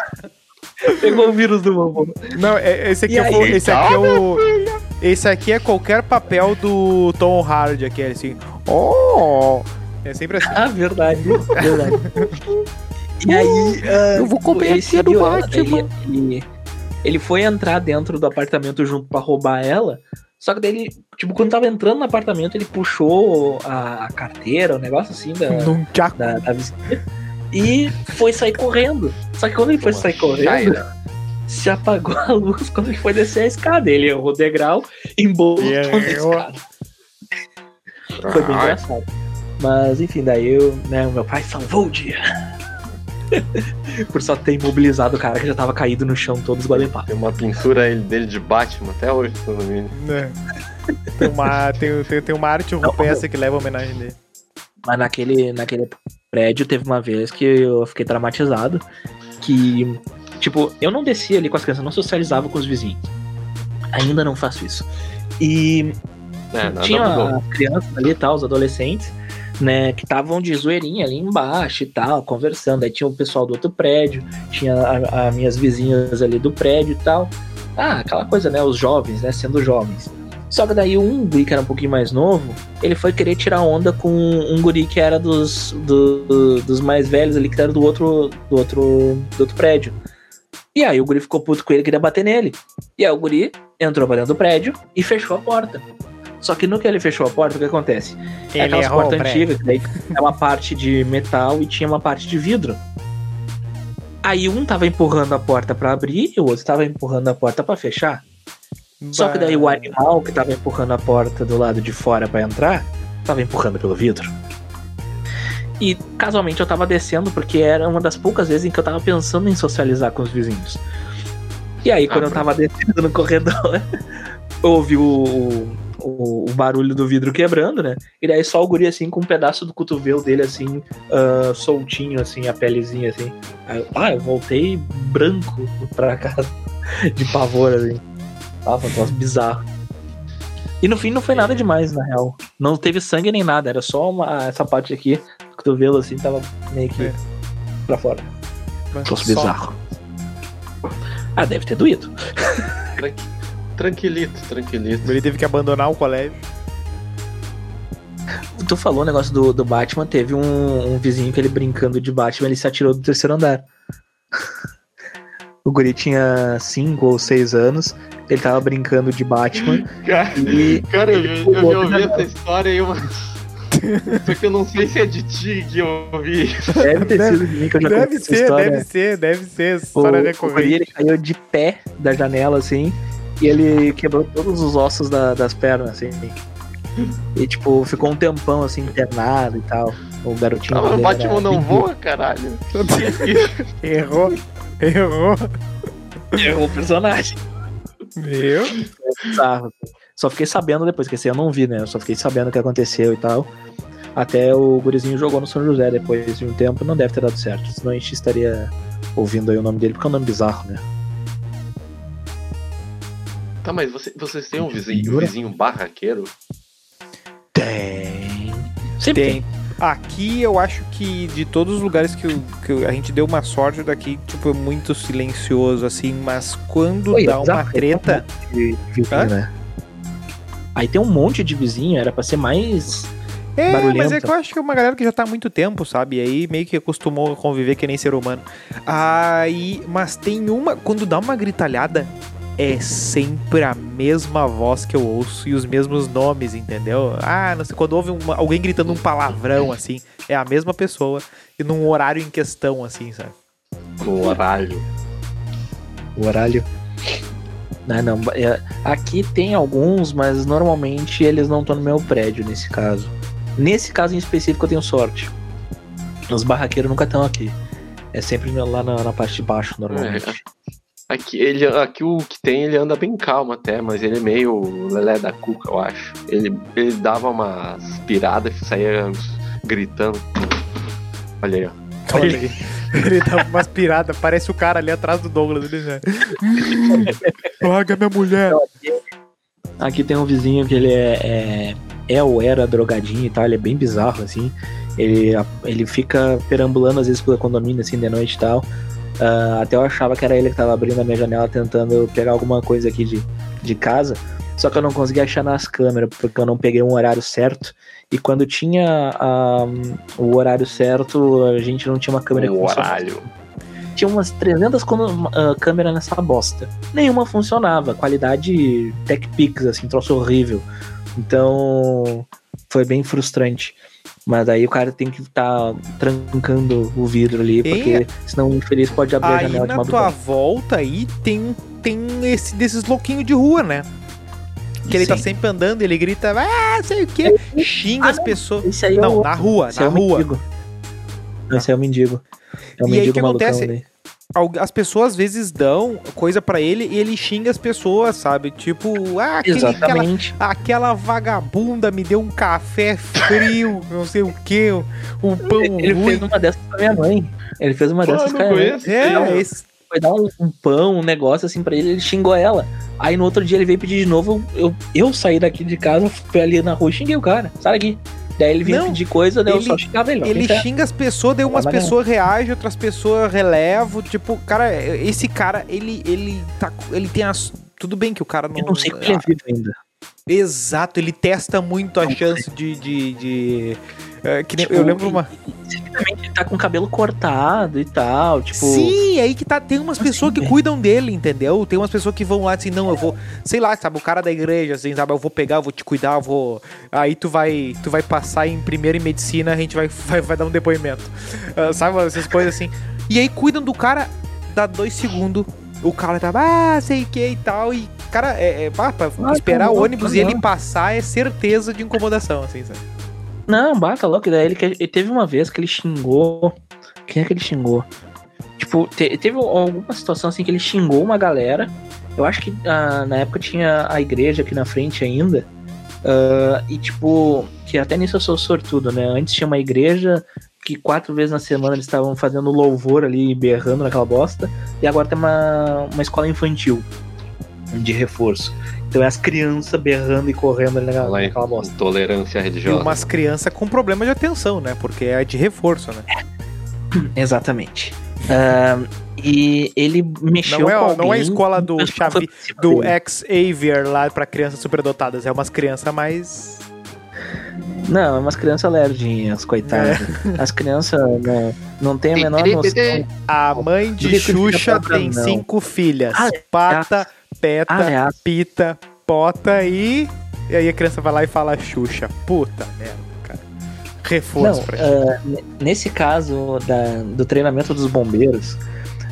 Pegou o vírus do vovô. Não, é- esse aqui, é, aí? o- esse aqui é o. Esse aqui é qualquer papel do Tom Hardy, aquele assim. Oh! É sempre assim. Ah, verdade, verdade. <laughs> E aí, ah, Eu vou comer ele a tia do Batman. Ele, ele, ele foi entrar dentro do apartamento junto pra roubar ela. Só que daí ele, tipo, quando tava entrando no apartamento, ele puxou a, a carteira, o negócio assim da, da, da vizinha. E foi sair correndo. Só que quando ele foi sair correndo, Chaira. se apagou a luz <laughs> quando ele foi descer a escada. Ele errou o degrau, embolou E toda a escada. Foi bem engraçado. Mas enfim, daí eu, né, o meu pai salvou o dia. <laughs> Por só ter imobilizado o cara que já tava caído no chão todo esgualepado. Tem uma pintura ele- dele de Batman até hoje, no mínimo. né? Tem uma, tem, tem, tem uma arte rupestre que leva a homenagem dele. Mas naquele, naquele prédio teve uma vez que eu fiquei traumatizado. Que, tipo, eu não descia ali com as crianças, eu não socializava com os vizinhos. Ainda não faço isso. E É, tinha as crianças ali e tal, os adolescentes, né, que estavam de zoeirinha ali embaixo e tal, conversando. Aí tinha o pessoal do outro prédio, tinha as minhas vizinhas ali do prédio e tal. Ah, aquela coisa, né, os jovens, né, sendo jovens. Só que daí um guri que era um pouquinho mais novo, ele foi querer tirar onda com um guri que era dos, do- dos mais velhos ali, que era do outro, do outro, do outro prédio. E aí o guri ficou puto com ele, queria bater nele. E aí o guri entrou pra dentro do prédio e fechou a porta. Só que no que ele fechou a porta, o que acontece? É Ele portas prédio. antigas, que daí é uma parte de metal e tinha uma parte de vidro. Aí um tava empurrando a porta pra abrir e o outro tava empurrando a porta pra fechar. Só que daí o animal que tava empurrando a porta do lado de fora pra entrar, tava empurrando pelo vidro. E casualmente eu tava descendo porque era uma das poucas vezes em que eu tava pensando em socializar com os vizinhos. E aí, quando Ah, eu tava descendo no corredor, <laughs> eu ouvi o, o, o barulho do vidro quebrando, né? E daí só o guri assim com um pedaço do cotovelo dele assim, ah, soltinho, assim, a pelezinha assim. Aí eu, ah, eu voltei branco pra casa <laughs> de pavor, assim. Ah, foi um troço bizarro. E no fim não foi nada demais, na real. Não teve sangue nem nada, era só uma, essa parte aqui, do cotovelo assim, tava meio que É. pra fora. Troço Só- bizarro. Ah, deve ter doído. Tranqui- Tranquilito, tranquilito. Ele teve que abandonar o colégio. Tu falou o negócio do, do Batman, teve um, um vizinho que ele brincando de Batman, ele se atirou do terceiro andar. <laughs> o guri tinha 5 ou 6 anos, ele tava brincando de Batman <laughs> Cara, e cara, eu, eu, já ouvi essa história aí, mas. <laughs> Só que eu não sei se é de ti que eu ouvi. deve ter Deve- sido de mim que eu já Deve ser, deve ser, deve ser. O, História o guri recorrente. ele caiu de pé da janela, assim, e ele quebrou todos os ossos da- das pernas, assim. E, tipo, ficou um tempão, assim, internado e tal. O garotinho. Ah, mas o Batman era não voa, caralho. <laughs> Errou. Errou. Errou o personagem. Meu. bizarro. assim. Só fiquei sabendo depois, que esse eu não vi, né? Eu só fiquei sabendo o que aconteceu e tal. Até o gurizinho jogou no São José depois de um tempo, não deve ter dado certo. Senão a gente estaria ouvindo aí o nome dele, porque é um nome bizarro, né? Tá, mas você- vocês têm um vizinho, um vizinho barraqueiro? Tem. Sempre tem. Tem. Aqui eu acho que de todos os lugares que, eu- que a gente deu uma sorte daqui, tipo, é muito silencioso, assim, mas quando Oi, dá uma um treta. de vizinho, né? Aí tem um monte de vizinho, era pra ser mais. É, mas barulhento. é que eu acho que é uma galera que já tá há muito tempo, sabe? E aí meio que acostumou a conviver que nem ser humano. Aí, mas tem uma. Quando dá uma gritalhada, é sempre a mesma voz que eu ouço e os mesmos nomes, entendeu? Ah, não sei, quando ouve uma- alguém gritando um palavrão, assim, é a mesma pessoa e num horário em questão, assim, sabe? No horário. O horário. Não, não. é, Aqui tem alguns, mas normalmente eles não estão no meu prédio nesse caso. Nesse caso em específico eu tenho sorte. Os barraqueiros nunca estão aqui. É sempre lá na, na parte de baixo, normalmente. Aqui, ele, aqui o que tem, ele anda bem calmo até, mas ele é meio lelé da cuca, eu acho. Ele, ele dava umas piradas e saía gritando. Olha aí, ó. Olha aí. Ele dá umas piradas, parece o cara ali atrás do Douglas. Ele né? <laughs> Larga minha mulher. Aqui tem um vizinho que ele é, é, é ou era drogadinho e tal, ele é bem bizarro, assim. Ele, ele fica perambulando às vezes pelo condomínio, assim, de noite e tal. Uh, até eu achava que era ele que tava abrindo a minha janela tentando pegar alguma coisa aqui de, de casa. Só que eu não consegui achar nas câmeras, porque eu não peguei um horário certo. E quando tinha um, o horário certo, a gente não tinha uma câmera O funcionava. horário. Tinha umas 300 cono- ah, câmeras nessa bosta. Nenhuma funcionava. Qualidade Tech Pix, assim, troço horrível. Então, foi bem frustrante. Mas aí o cara tem que estar trancando o vidro ali, porque senão o infeliz pode abrir a Aí janela de na tua volta aí tem, tem esse desses louquinhos de rua, né? Que ele tá Sim. sempre andando, ele grita, ah, sei o que, xinga Ah, as pessoas. Aí é Não, o- na rua, esse na é o rua. mendigo. Esse é o mendigo. É o E aí, mendigo que acontece? ali. As pessoas às vezes dão coisa pra ele e ele xinga as pessoas, sabe? Tipo, ah, aquele, aquela, Exatamente. aquela vagabunda me deu um café frio, <laughs> não sei o que, um pão Ele ruim. fez uma dessas com a minha mãe. Ele fez uma Pô, dessas não com a minha mãe. conheço. É, Não. esse, Foi dar um, um pão, um negócio assim pra ele, ele xingou ela. Aí no outro dia ele veio pedir de novo. Eu, eu saí daqui de casa, fui ali na rua e xinguei o cara. Sai daqui. Daí ele vinha Não, pedir coisa, daí eu ele- só xingava ele. não, ele xinga as pessoas, daí umas pessoas reagem, outras pessoas relevam. Tipo, cara, esse cara, ele, ele tá. Ele tem as. Tudo bem que o cara não. Eu não sei como ele é vivo ainda. Exato, ele testa muito a chance de. de, de- é, que nem- Tipo, eu lembro uma. ele tá com o cabelo cortado e tal. Tipo. Sim, aí que tá. Tem umas Assim, pessoas que cuidam dele, entendeu? Tem umas pessoas que vão lá assim, não, eu vou. Sei lá, sabe, o cara da igreja, assim, sabe, eu vou pegar, eu vou te cuidar, eu vou. Aí tu vai. Tu vai passar em primeiro em medicina, a gente vai, <laughs> vai, vai dar um depoimento. Ah, sabe, essas coisas assim. E aí cuidam do cara, dá dois segundos. O cara tá, ah, sei o que e tal. E, cara, é, é pá, pra Ah, esperar o ônibus e ele passar é certeza de incomodação, assim, sabe? Não, bata louco. Daí ele, ele teve uma vez que ele xingou. Quem é que ele xingou? Tipo, te- teve alguma situação assim que ele xingou uma galera. Eu acho que ah, na época tinha a igreja aqui na frente ainda. Ah, e tipo, que até nisso eu sou sortudo, né? Antes tinha uma igreja que quatro vezes na semana eles estavam fazendo louvor ali, berrando naquela bosta. E agora tem uma, uma escola infantil de reforço. Então é as crianças berrando e correndo ali naquela, Lá naquela bosta. Intolerância E religiosa. umas crianças com problema de atenção, né? Porque é de reforço, né? <laughs> Exatamente. Ah, e ele mexeu Não é, com alguém, não é a escola do cima do dele. Xavier lá pra crianças superdotadas. É umas crianças mais. Não, é umas crianças lerdinhas, coitadas. É. <laughs> As crianças não, não têm a menor noção. A mãe de Xuxa tem cinco filhas: Ah, Pata, Peta, Aliás, Pita, Pota e. E aí a criança vai lá e fala Xuxa. Puta merda, cara. Reforço não, pra ah, n- nesse caso da- do treinamento dos bombeiros,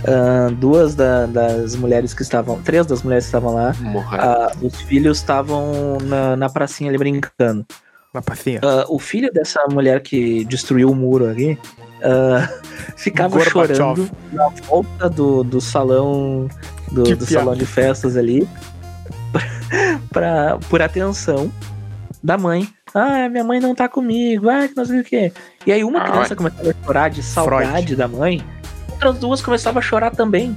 ah, duas da- das mulheres que estavam, três das mulheres que estavam lá, ah, os filhos estavam na, na pracinha ali brincando. Na pacinha. Ah, o filho dessa mulher que destruiu o muro ali ah, <laughs> ficava Gorbachev. chorando na volta do, do salão do, do salão de festas ali <laughs> pra, por atenção da mãe. Ah, minha mãe não tá comigo, ah, que não sei o que. E aí uma Ah, criança começava a chorar de saudade da mãe, outras duas começavam a chorar também.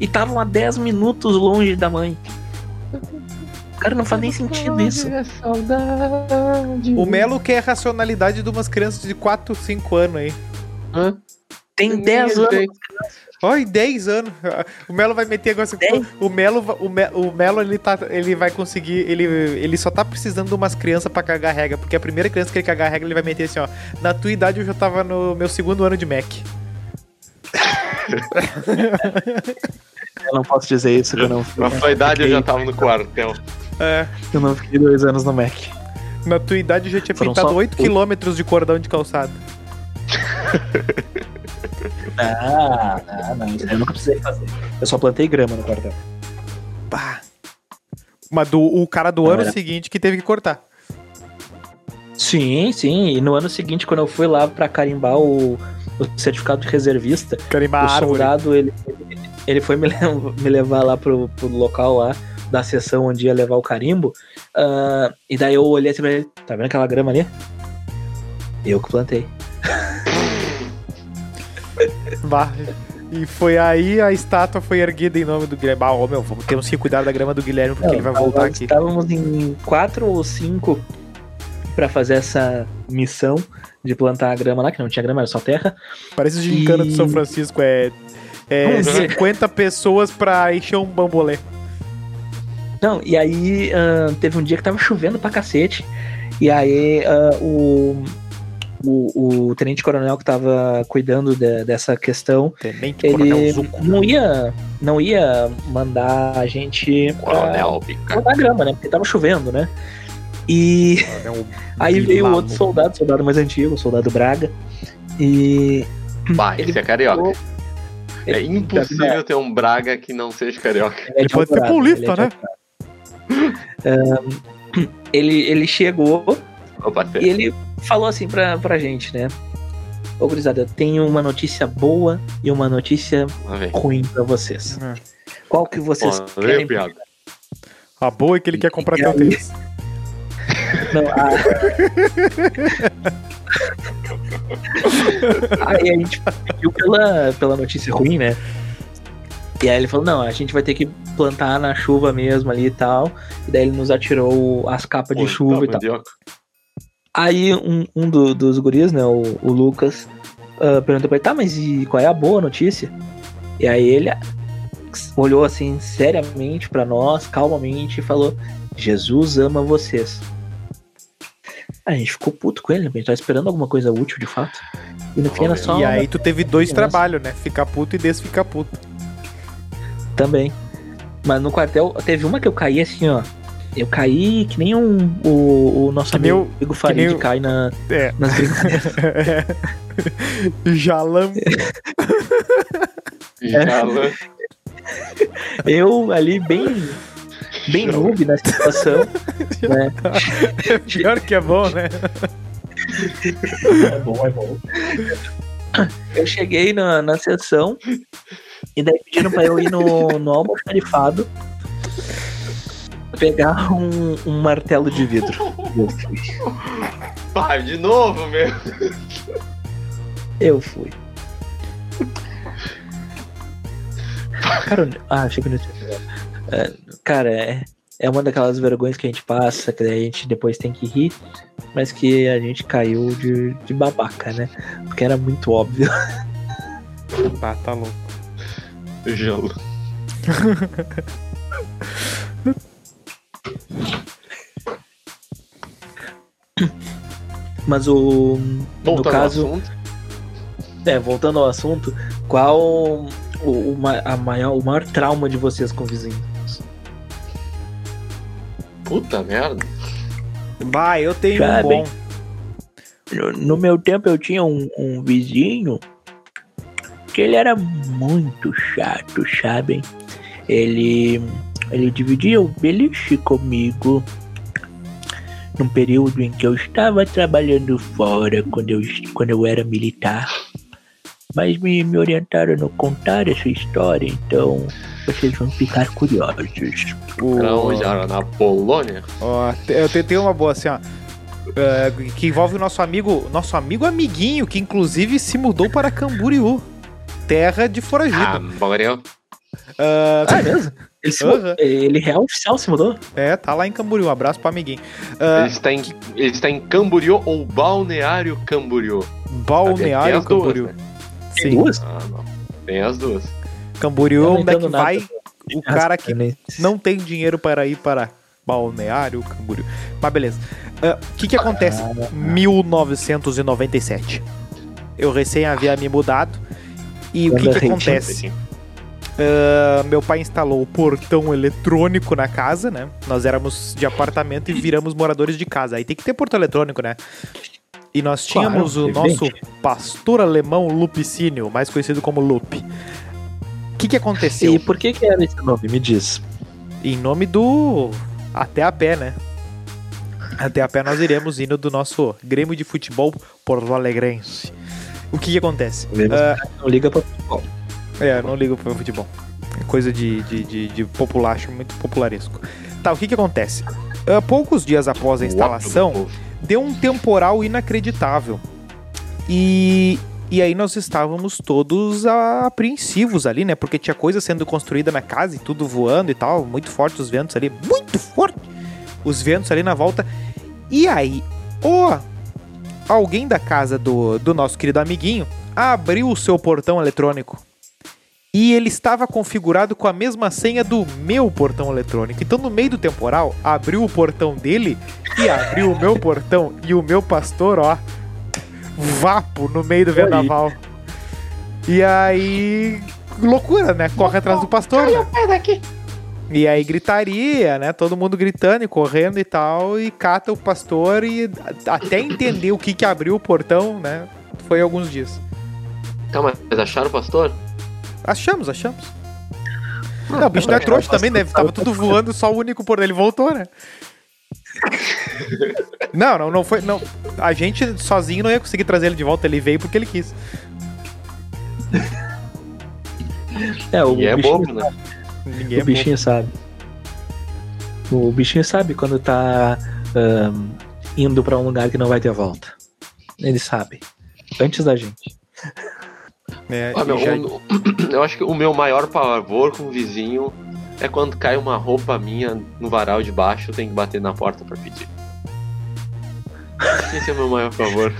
E estavam a 10 minutos longe da mãe. Cara, não faz nem sentido isso. O Melo quer a racionalidade de umas crianças de 4, 5 anos aí. Hã? Tem 10 anos. Olha, 10 anos. O Melo vai meter agora. Dez? O Melo, o Me- o Melo ele, tá, ele vai conseguir. Ele, ele só tá precisando de umas crianças pra cagar regra. Porque a primeira criança que ele cagar regra, ele vai meter assim, ó. Na tua idade eu já tava no meu segundo ano de Mac. Eu não posso dizer isso, que eu não Na sua idade eu já tava no quartel. É. Eu não fiquei dois anos no Mac. Na tua idade eu já tinha Foram pintado só 8 km de cordão de calçado. <laughs> Não, não, isso eu nunca precisei fazer. Eu só plantei grama no quartel. Pá. Mas do, o cara do Não, ano era- seguinte que teve que cortar. Sim, sim. E no ano seguinte, quando eu fui lá pra carimbar o, o certificado de reservista, Carimbar o soldado, ele, ele foi me, <laughs> me levar lá pro, pro local lá da sessão onde ia levar o carimbo. ah, e daí eu olhei assim pra ele, tá vendo aquela grama ali? Eu que plantei. <laughs> Bah, E foi aí a estátua foi erguida em nome do Guilherme. Ah, meu, vamos, temos que cuidar da grama do Guilherme porque Não, ele vai voltar aqui. Estávamos em quatro ou cinco pra fazer essa missão de plantar a grama lá, que não tinha grama, era só terra. Parece gincana E- do São Francisco, é, é Vamos ver. 50 pessoas pra encher um bambolê. Não, e aí ah, teve um dia que tava chovendo pra cacete. E aí ah, o, o, o tenente coronel que tava cuidando de- dessa questão, Tenente ele não ia, não ia mandar a gente Coronel Pica. plantar grama, né? Porque tava chovendo, né? E Coronel <laughs> aí veio Bilamo. outro soldado, soldado mais antigo, o soldado Braga. E Bah, Ele esse é carioca. É Ele- impossível ter um Braga que não seja carioca. é Ele de pode ser Alvorada, paulista, ele é né? Ahn, <clears throat> ele, ele chegou parceiro. E ele falou assim pra, pra gente, né? Ô, gurizada, eu tenho uma notícia boa e uma notícia ver. ruim pra vocês. É. Qual que vocês Pô, querem? piada. A boa é que ele quer comprar teu tênis. Não, a... <laughs> aí a gente pediu pela, pela notícia ruim, né? E aí ele falou, não, a gente vai ter que plantar na chuva mesmo ali e tal. E daí ele nos atirou as capas de chuva tá e tal. mandioca. Aí um, um do- dos guris, né, o, o Lucas, ah, perguntou pra ele, tá, mas e qual é a boa notícia? E aí ele olhou assim seriamente pra nós, calmamente, e falou: Jesus ama vocês. A gente ficou puto com ele, né? A gente tava esperando alguma coisa útil de fato. E no fim era só E uma- aí tu teve dois trabalhos, né? Ficar puto e desficar puto. também. Mas no quartel teve uma que eu caí assim, ó. Eu caí que nem um, o, o nosso Que amigo o- Farid cai na, É. nas brincadeiras. Jalam. Já lan- Eu ali bem, bem noob na situação. <laughs> né? Pior que é bom, né? É bom, é bom. Eu cheguei na, na sessão e daí pediram pra eu ir no, no almoxarifado pegar um, um martelo de vidro. Eu fui. Vai, de novo, meu. Eu fui. Cara, ah, achei que não tinha. É, Cara, é, é uma daquelas vergonhas que a gente passa, que daí a gente depois tem que rir, mas que a gente caiu de, de babaca, né? Porque era muito óbvio. Bah, tá louco. Gelo. <laughs> Mas o. no Voltando caso. ao assunto. É, voltando ao assunto, qual o, o, a maior, o maior trauma de vocês com vizinhos? Puta merda. Bah, eu tenho um bom. No, no meu tempo eu tinha um, um vizinho que ele era muito chato, sabem? Ele, ele dividia o beliche comigo num período em que eu estava trabalhando fora, quando eu, quando eu era militar. Mas me, me orientaram a não contar essa história, então vocês vão ficar curiosos. Onde? Era na Polônia? Ó, eu te- tenho uma boa assim, ó. É, que envolve o nosso amigo, nosso amigo amiguinho, que inclusive se mudou para Camboriú, terra de Ah, foragido. Morel. Ah, Ah, é mesmo? Ele, se, Aham. ele real oficial se mudou? é, tá lá em Camboriú. Um abraço pro amiguinho. Ah, Ele está, em, ele está em Camboriú ou Balneário Camboriú? Balneário Tem as duas, Camboriú. né? Tem Sim, duas? Ah, não. Tem as duas. Camboriú é onde é que nada. vai o cara que não tem dinheiro para ir para Balneário Camboriú. Mas beleza. Ah, O que que acontece? 1997. Eu recém havia me mudado. E o que que acontece? Ah, meu pai instalou o portão eletrônico na casa, né? Nós éramos de apartamento e viramos moradores de casa. Aí tem que ter portão eletrônico, né? E nós Claro, tínhamos o evidente. nosso pastor alemão Lupicínio, mais conhecido como Lupe. O que que aconteceu? E por que que era esse nome? Me diz. Em nome do Até a Pé, né? Até a Pé nós iremos indo do nosso Grêmio de Futebol Porto Alegrense. O que que acontece? Ah, Não liga pra futebol. É, não ligo pro futebol. É coisa de, de, de, de populacho, muito popularesco. Tá, o que que acontece? Ah, poucos dias após a instalação, deu um temporal inacreditável. E E aí nós estávamos todos apreensivos ali, né? Porque tinha coisa sendo construída na casa e tudo voando e tal. Muito forte os ventos ali. Muito forte! Os ventos ali na volta. E aí, ó, alguém da casa do, do nosso querido amiguinho abriu o seu portão eletrônico. E ele estava configurado com a mesma senha do meu portão eletrônico. Então, no meio do temporal, abriu o portão dele e abriu o meu portão. E o meu pastor, ó, vapo no meio do vendaval. E aí. Loucura, né? Corre atrás do pastor. Né? E aí gritaria, né? Todo mundo gritando e correndo e tal. E cata o pastor e até entender o que que abriu o portão, né? Foi alguns dias. Calma, mas acharam o pastor? Achamos, achamos. Não, o bicho não é trouxa também, né? Tava tudo voando, só o único portão. Ele voltou, né? <laughs> não, não, não foi. Não. A gente sozinho não ia conseguir trazer ele de volta. Ele veio porque ele quis. É, o é bobo, né? Ninguém o é bichinho bobo. sabe. O bichinho sabe quando tá um, indo para um lugar que não vai ter volta. Ele sabe. Antes da gente. É, ah, meu, já... <clears throat> eu acho que o meu maior pavor com o vizinho é quando cai uma roupa minha no varal de baixo, eu tenho que bater na porta para pedir. Esse é o meu maior favor.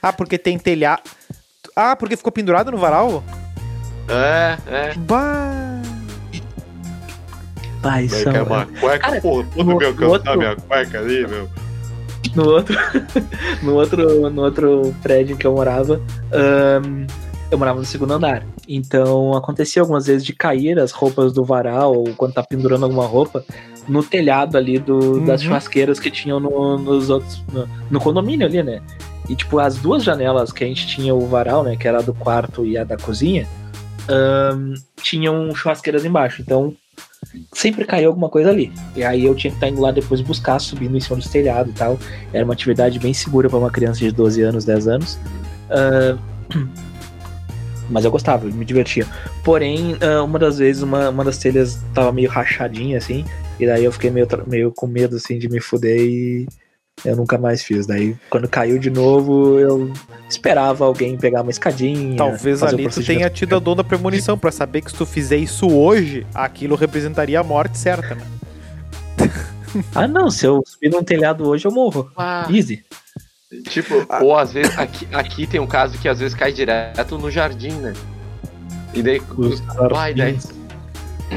Ah, porque tem telhado. Ah, porque ficou pendurado no varal? É, é. Bah. Pai, são... É uma cueca, Cara, porra, todo no, meu canto outro... minha cueca ali, meu. No outro, <laughs> no outro, no outro prédio que eu morava, um, eu morava no segundo andar. Então acontecia algumas vezes de cair as roupas do varal ou quando tá pendurando alguma roupa no telhado ali do, uhum. das churrasqueiras que tinham no, nos outros. No, no, condomínio ali, né? E tipo, as duas janelas que a gente tinha o varal, né? Que era a do quarto e a da cozinha, um, tinham churrasqueiras embaixo. Então sempre caiu alguma coisa ali. E aí eu tinha que estar indo lá depois buscar, subindo em cima do telhado e tal. Era uma atividade bem segura para uma criança de 12 anos, 10 anos. Uh, <clears throat> mas eu gostava, me divertia. Porém, uh, uma das vezes, uma, uma das telhas tava meio rachadinha, assim, e daí eu fiquei meio, meio com medo, assim, de me fuder e eu nunca mais fiz. Daí, quando caiu de novo, eu esperava alguém pegar uma escadinha. Talvez ali tu tenha tido a dona premonição para saber que se tu fizer isso hoje, aquilo representaria a morte certa, né? ah, não, se eu subir num telhado hoje, eu morro. Ah. Easy. Tipo, ah. ou às vezes aqui, aqui tem um caso que às vezes cai direto no jardim, né? E daí. Vai, daí.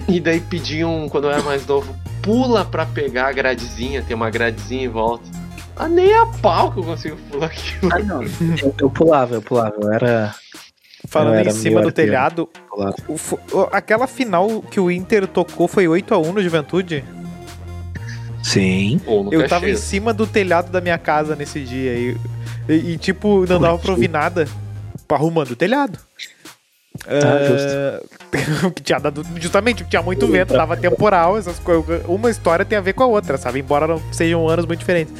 E daí pediam, quando eu era mais novo, pula pra pegar a gradezinha, tem uma gradezinha em volta. Ah, nem a pau que eu consigo pular aquilo. Ah, não. Eu, eu pulava, eu pulava, eu era. Falando em cima do telhado, o, o, aquela final que o Inter tocou foi 8x1 no Juventude? Sim. eu tava em cima do telhado da minha casa nesse dia e, e, e tipo, não dava pra ouvir nada arrumando o telhado. Ah, uh, <laughs> tinha dado, justamente, tinha muito vento, tava temporal, essas coisas. Uma história tem a ver com a outra, sabe? Embora não sejam anos muito diferentes.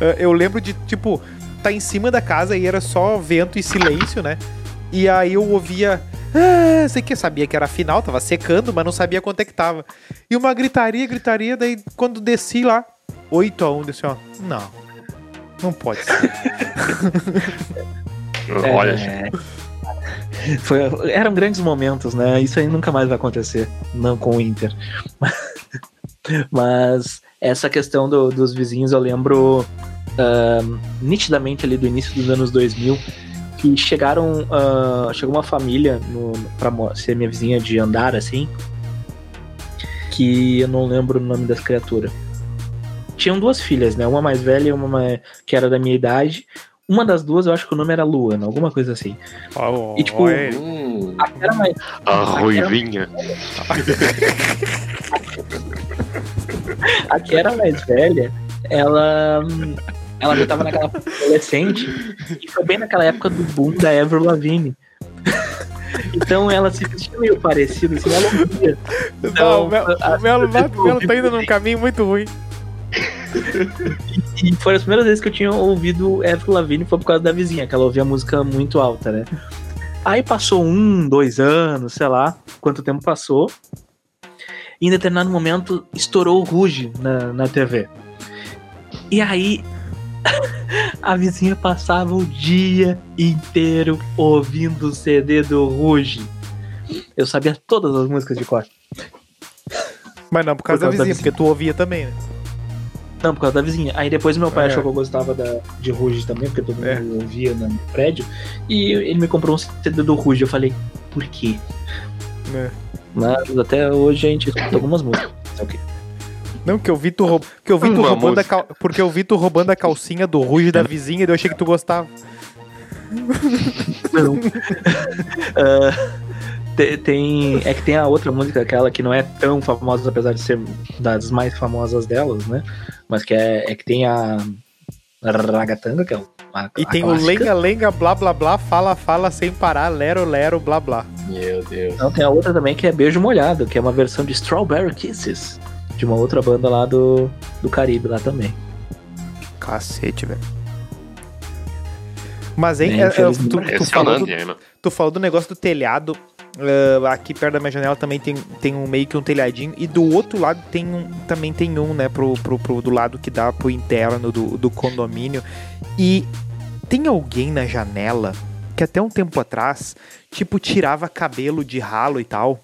Uh, eu lembro de, tipo, tá em cima da casa e era só vento e silêncio, né? E aí eu ouvia. Ah, sei que sabia que era final, tava secando, mas não sabia quanto é que tava. E uma gritaria, gritaria, daí quando desci lá, 8 a 1 desci, ó. Não. Não pode ser. <laughs> Olha, é... Foi, eram grandes momentos, né? Isso aí nunca mais vai acontecer, não com o Inter. Mas essa questão do, dos vizinhos, eu lembro uh, nitidamente ali do início dos anos 2000 que chegaram, uh, chegou uma família no, pra ser minha vizinha de andar, assim, que eu não lembro o nome das criaturas. Tinham duas filhas, né? Uma mais velha e uma mais, que era da minha idade. Uma das duas, eu acho que o nome era Luana, alguma coisa assim. Oh, e tipo, hum, a, era mais, a ruivinha. <laughs> a que era mais velha, ela ela já tava naquela adolescente e foi bem naquela época do boom da Ever Lavigne. Então ela se vestia meio parecido, assim, ela ouvia. Então, o Melo, o Melo, o Melo tá indo num caminho muito ruim. E, e foram as primeiras vezes que eu tinha ouvido Ever Lavigne foi por causa da vizinha, que ela ouvia música muito alta, né? Aí passou um, dois anos, sei lá, quanto tempo passou. E em determinado momento estourou o Ruge na, na TV. E aí <laughs> A vizinha passava o dia inteiro ouvindo o CD do Ruge. Eu sabia todas as músicas de cor. Mas não por causa, Por causa da da vizinha, vizinha. porque tu ouvia também, né? Não, por causa da vizinha. Aí depois meu pai É. achou que eu gostava da, de Ruge também, porque todo mundo É. ouvia no prédio. E ele me comprou um CD do Ruge. Eu falei, por quê? É. Mas até hoje a gente escuta algumas músicas. É o quê? Não, que eu vi tu, roub... que eu vi tu roubando cal... porque eu vi tu roubando a calcinha do Ruge da vizinha e eu achei que tu gostava. Não. <laughs> Ah, te- tem. É que tem a outra música, aquela que não é tão famosa, apesar de ser das mais famosas delas, né? Mas que é, é que tem a. Ragatanga, que é a, E a tem o clássica. lenga lenga blá blá blá, fala fala sem parar, lero lero blá blá. Meu Deus. Não, tem a outra também que é Beijo Molhado, que é uma versão de Strawberry Kisses, de uma outra banda lá do, do Caribe lá também. Cacete, velho. Mas, hein, É, tu, tu, falou do, tu falou do negócio do telhado. Ah, aqui perto da minha janela também tem, tem um meio que um telhadinho. E do outro lado tem um, também tem um, né? Pro, pro, pro- do lado que dá pro interno do, do condomínio. E tem alguém na janela que até um tempo atrás, tipo, tirava cabelo de ralo e tal.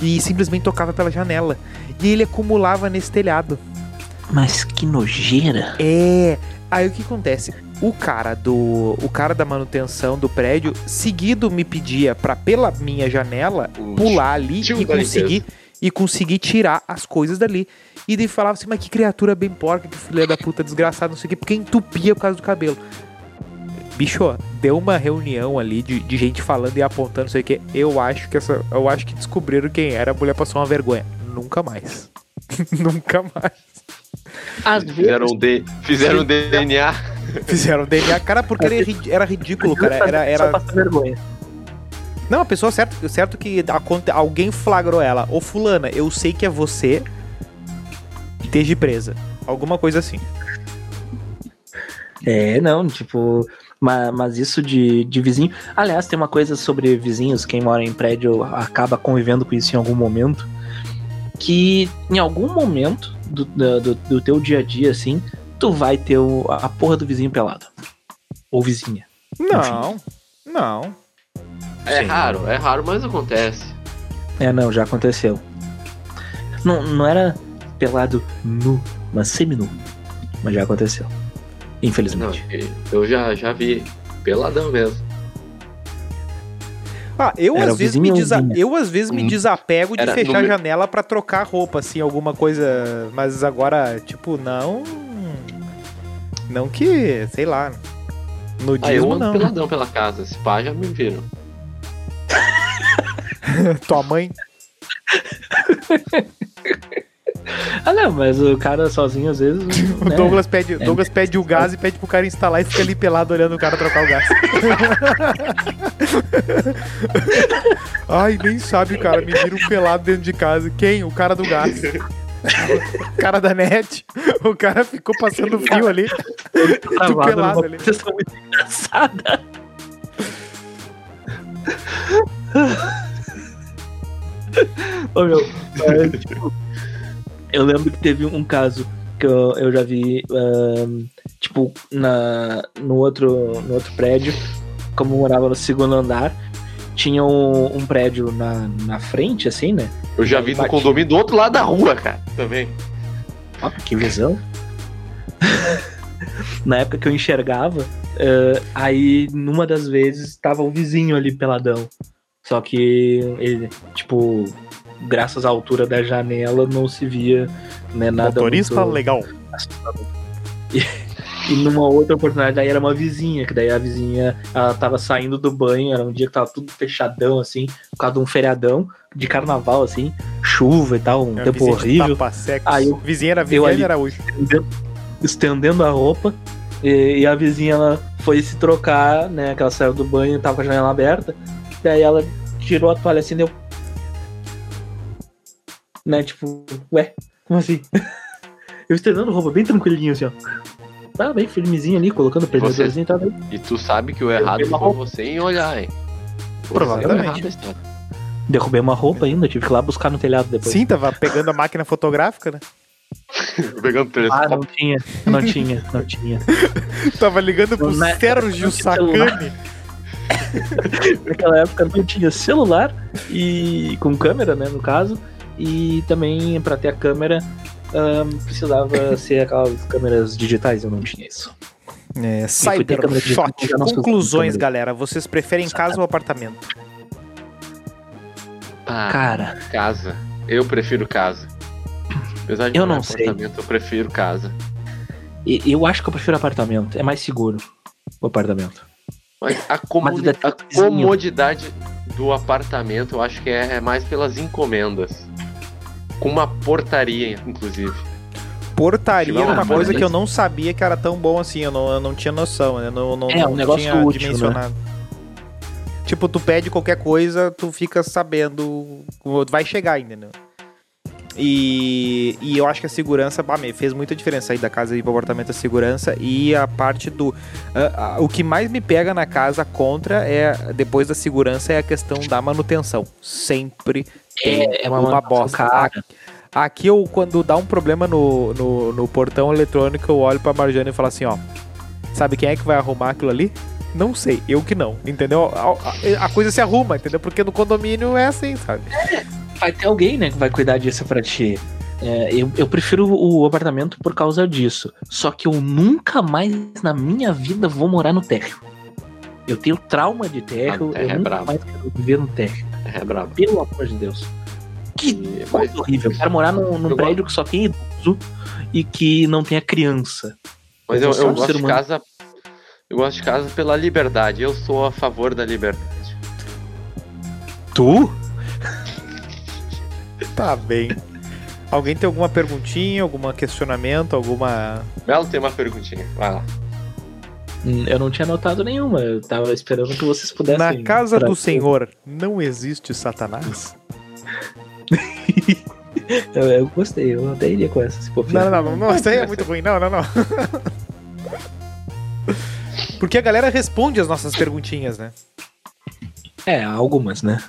E simplesmente tocava pela janela. E ele acumulava nesse telhado. Mas que nojeira. É. Aí o que acontece? O cara do. O cara da manutenção do prédio, seguido me pedia pra pela minha janela pular ali tio e conseguir. E conseguir tirar as coisas dali. E daí falava assim, mas que criatura bem porca, que filha da puta desgraçada, não sei o quê, porque entupia por causa do cabelo. Bicho, deu uma reunião ali de, de gente falando e apontando, não sei o que. Eu acho que essa. Eu acho que descobriram quem era, a mulher passou uma vergonha. Nunca mais. <laughs> Nunca mais. Às vezes, Fizeram um, D... Fizeram um DNA. <laughs> Fizeram DNA, cara, porque era, ri- era ridículo, cara. Era, era... vergonha. Não, a pessoa certo, certo que aconte- alguém flagrou ela. Ô fulana, eu sei que é você. Esteja presa. Alguma coisa assim. É, não, tipo. Mas, mas isso de, de vizinho. Aliás, tem uma coisa sobre vizinhos, quem mora em prédio acaba convivendo com isso em algum momento. Que em algum momento do, do, do- do teu dia a dia, assim, tu vai ter o- a porra do vizinho pelado. Ou vizinha. Não, não. É Sim. raro, é raro, mas acontece. É, não, já aconteceu. Não, não era pelado nu, mas semi-nu. Mas já aconteceu. Não, Infelizmente. eu já, já vi. Peladão mesmo. Ah, eu Era às vezes me desa... eu às vezes me Hum. desapego de Era fechar a janela pra trocar roupa, assim, alguma coisa. Mas agora, tipo, não. Não que, sei lá. Ah, eu Nudismo ando não. peladão pela casa. Se pá, já me viram. <laughs> Tua mãe. <laughs> Ah, não, mas o cara sozinho às vezes. <laughs> O né? Douglas pede, É. Douglas pede o gás e pede pro cara instalar e fica ali pelado olhando o cara trocar o gás. Ai, nem sabe, cara. Me vira um pelado dentro de casa. Quem? O cara do gás. O <laughs> cara da net. O cara ficou passando fio ali. Travado pelado numa ali. posição muito engraçada. Ô, meu, é, tipo, eu lembro que teve um caso que eu, eu já vi, tipo, na, no, outro, no outro prédio, como eu morava no segundo andar, tinha um, um prédio na, na frente, assim, né? Eu já vi no condomínio do outro lado da rua, cara. Também. Ó, que visão. <laughs> Na época que eu enxergava, eh, aí numa das vezes tava o vizinho ali peladão. Só que ele, tipo, graças à altura da janela não se via né, nada. Motorista muito legal. assustador. E, <laughs> e numa outra oportunidade aí era uma vizinha, que daí a vizinha ela tava saindo do banho, era um dia que tava tudo fechadão, assim, por causa de um feriadão de carnaval, assim, chuva e tal, um É, tempo horrível. tapa-sexo. Aí eu- Vizinha era Viviane ali- Araújo. estendendo, estendendo a roupa e, e a vizinha ela foi se trocar, né? Que ela saiu do banho e tava com a janela aberta. Daí ela tirou a toalha assim, deu. Né, tipo, ué, como assim? <laughs> Eu estendendo roupa bem tranquilinho assim, ó. Tá bem firmezinho ali, colocando o prendedorzinho e tá bem. E tu sabe que o errado foi roupa. você em olhar, hein? Você Provavelmente. é o errado. Derrubei uma roupa ainda, tive que ir lá buscar no telhado depois. Sim, tava pegando a máquina fotográfica, né? <laughs> Pegando Ah, não tinha, não tinha, não tinha. <laughs> Tava ligando pro Na- Sérgio no celular. Sacani. <laughs> Naquela época não tinha celular e com câmera, né, no caso, e também pra ter a câmera ahn, precisava ser aquelas câmeras digitais, eu não tinha isso. É, Cybershot. Conclusões, galera. Vocês preferem casa ou apartamento? Ah, Cara, casa. Eu prefiro casa. Apesar de Eu não em sei. apartamento, eu prefiro casa. e- eu acho que eu prefiro apartamento, é mais seguro o apartamento. Mas a, tem a comodidade do apartamento eu acho que é, é mais pelas encomendas. Com uma portaria, inclusive. Portaria era uma coisa que eu não sabia que era tão bom assim. Eu não, eu não tinha noção, né? Não, não, É, um não negócio tinha útil, dimensionado. Tipo, tu pede qualquer coisa, tu fica sabendo. Vai chegar, entendeu? E, e eu acho que a segurança bah, fez muita diferença aí da casa e pro apartamento a segurança e a parte do. ah, ah, o que mais me pega na casa contra é, depois da segurança, é a questão da manutenção. Sempre tem É, é uma, uma bosta. cara. Aqui eu, quando dá um problema no, no, no portão eletrônico, eu olho pra Marjane e falo assim, ó. Sabe quem é que vai arrumar aquilo ali? Não sei, eu que não, entendeu? A, a- a coisa se arruma, entendeu? Porque no condomínio é assim, sabe? Vai ter alguém, né, que vai cuidar disso pra ti. É, eu, eu prefiro o apartamento por causa disso. Só que eu nunca mais na minha vida vou morar no térreo. Eu tenho trauma de térreo, Ah, eu é nunca mais quero viver no térreo. É brabo. Pelo amor de Deus. Que E- coisa horrível. Eu quero morar num, num prédio que só tem idoso e que não tenha criança. Mas eu, Eu eu gosto de casa. Eu gosto de casa pela liberdade. Eu sou a favor da liberdade. Tu? Tá bem. Alguém tem alguma perguntinha, algum questionamento, alguma. Belo tem uma perguntinha. Vai lá. Hum, Eu não tinha notado nenhuma. Eu tava esperando que vocês pudessem. Na casa do. Senhor não existe Satanás? <laughs> Eu, eu gostei, eu até iria com essa se for Não, não, não, não, isso aí é muito ruim. Não, não, não. Porque a galera responde as nossas perguntinhas, né? É, algumas, né?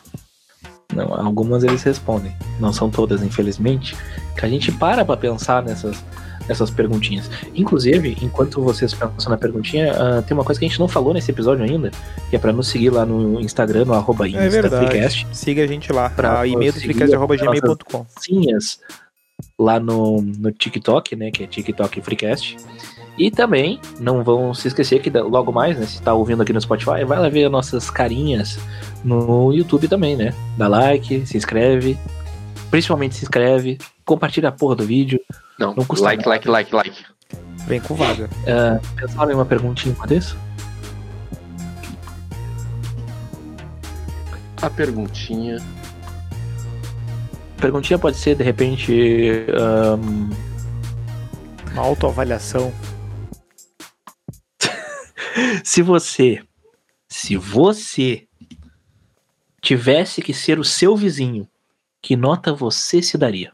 Não, algumas eles respondem. Não são todas, infelizmente. Que a gente para pra pensar nessas, nessas perguntinhas. Inclusive, enquanto vocês pensam na perguntinha, ah, tem uma coisa que a gente não falou nesse episódio ainda, que é pra nos seguir lá no Instagram, no arroba É verdade. Siga a gente lá. Pra e-mail do conseguir freecast.gmail.com. Cinhas lá no, no TikTok, né? Que é TikTok Freecast. E também, não vão se esquecer que logo mais, né? Se tá ouvindo aqui no Spotify, vai lá ver as nossas carinhas no YouTube também, né? Dá like, se inscreve. Principalmente se inscreve, compartilha a porra do vídeo. Não, Não custa like, nada. like, like, like. Vem com vaga. Uh, pensaram em uma perguntinha enquanto isso? A perguntinha. Perguntinha pode ser, de repente, ahn, Uma autoavaliação. Se você, se você tivesse que ser o seu vizinho, que nota você se daria?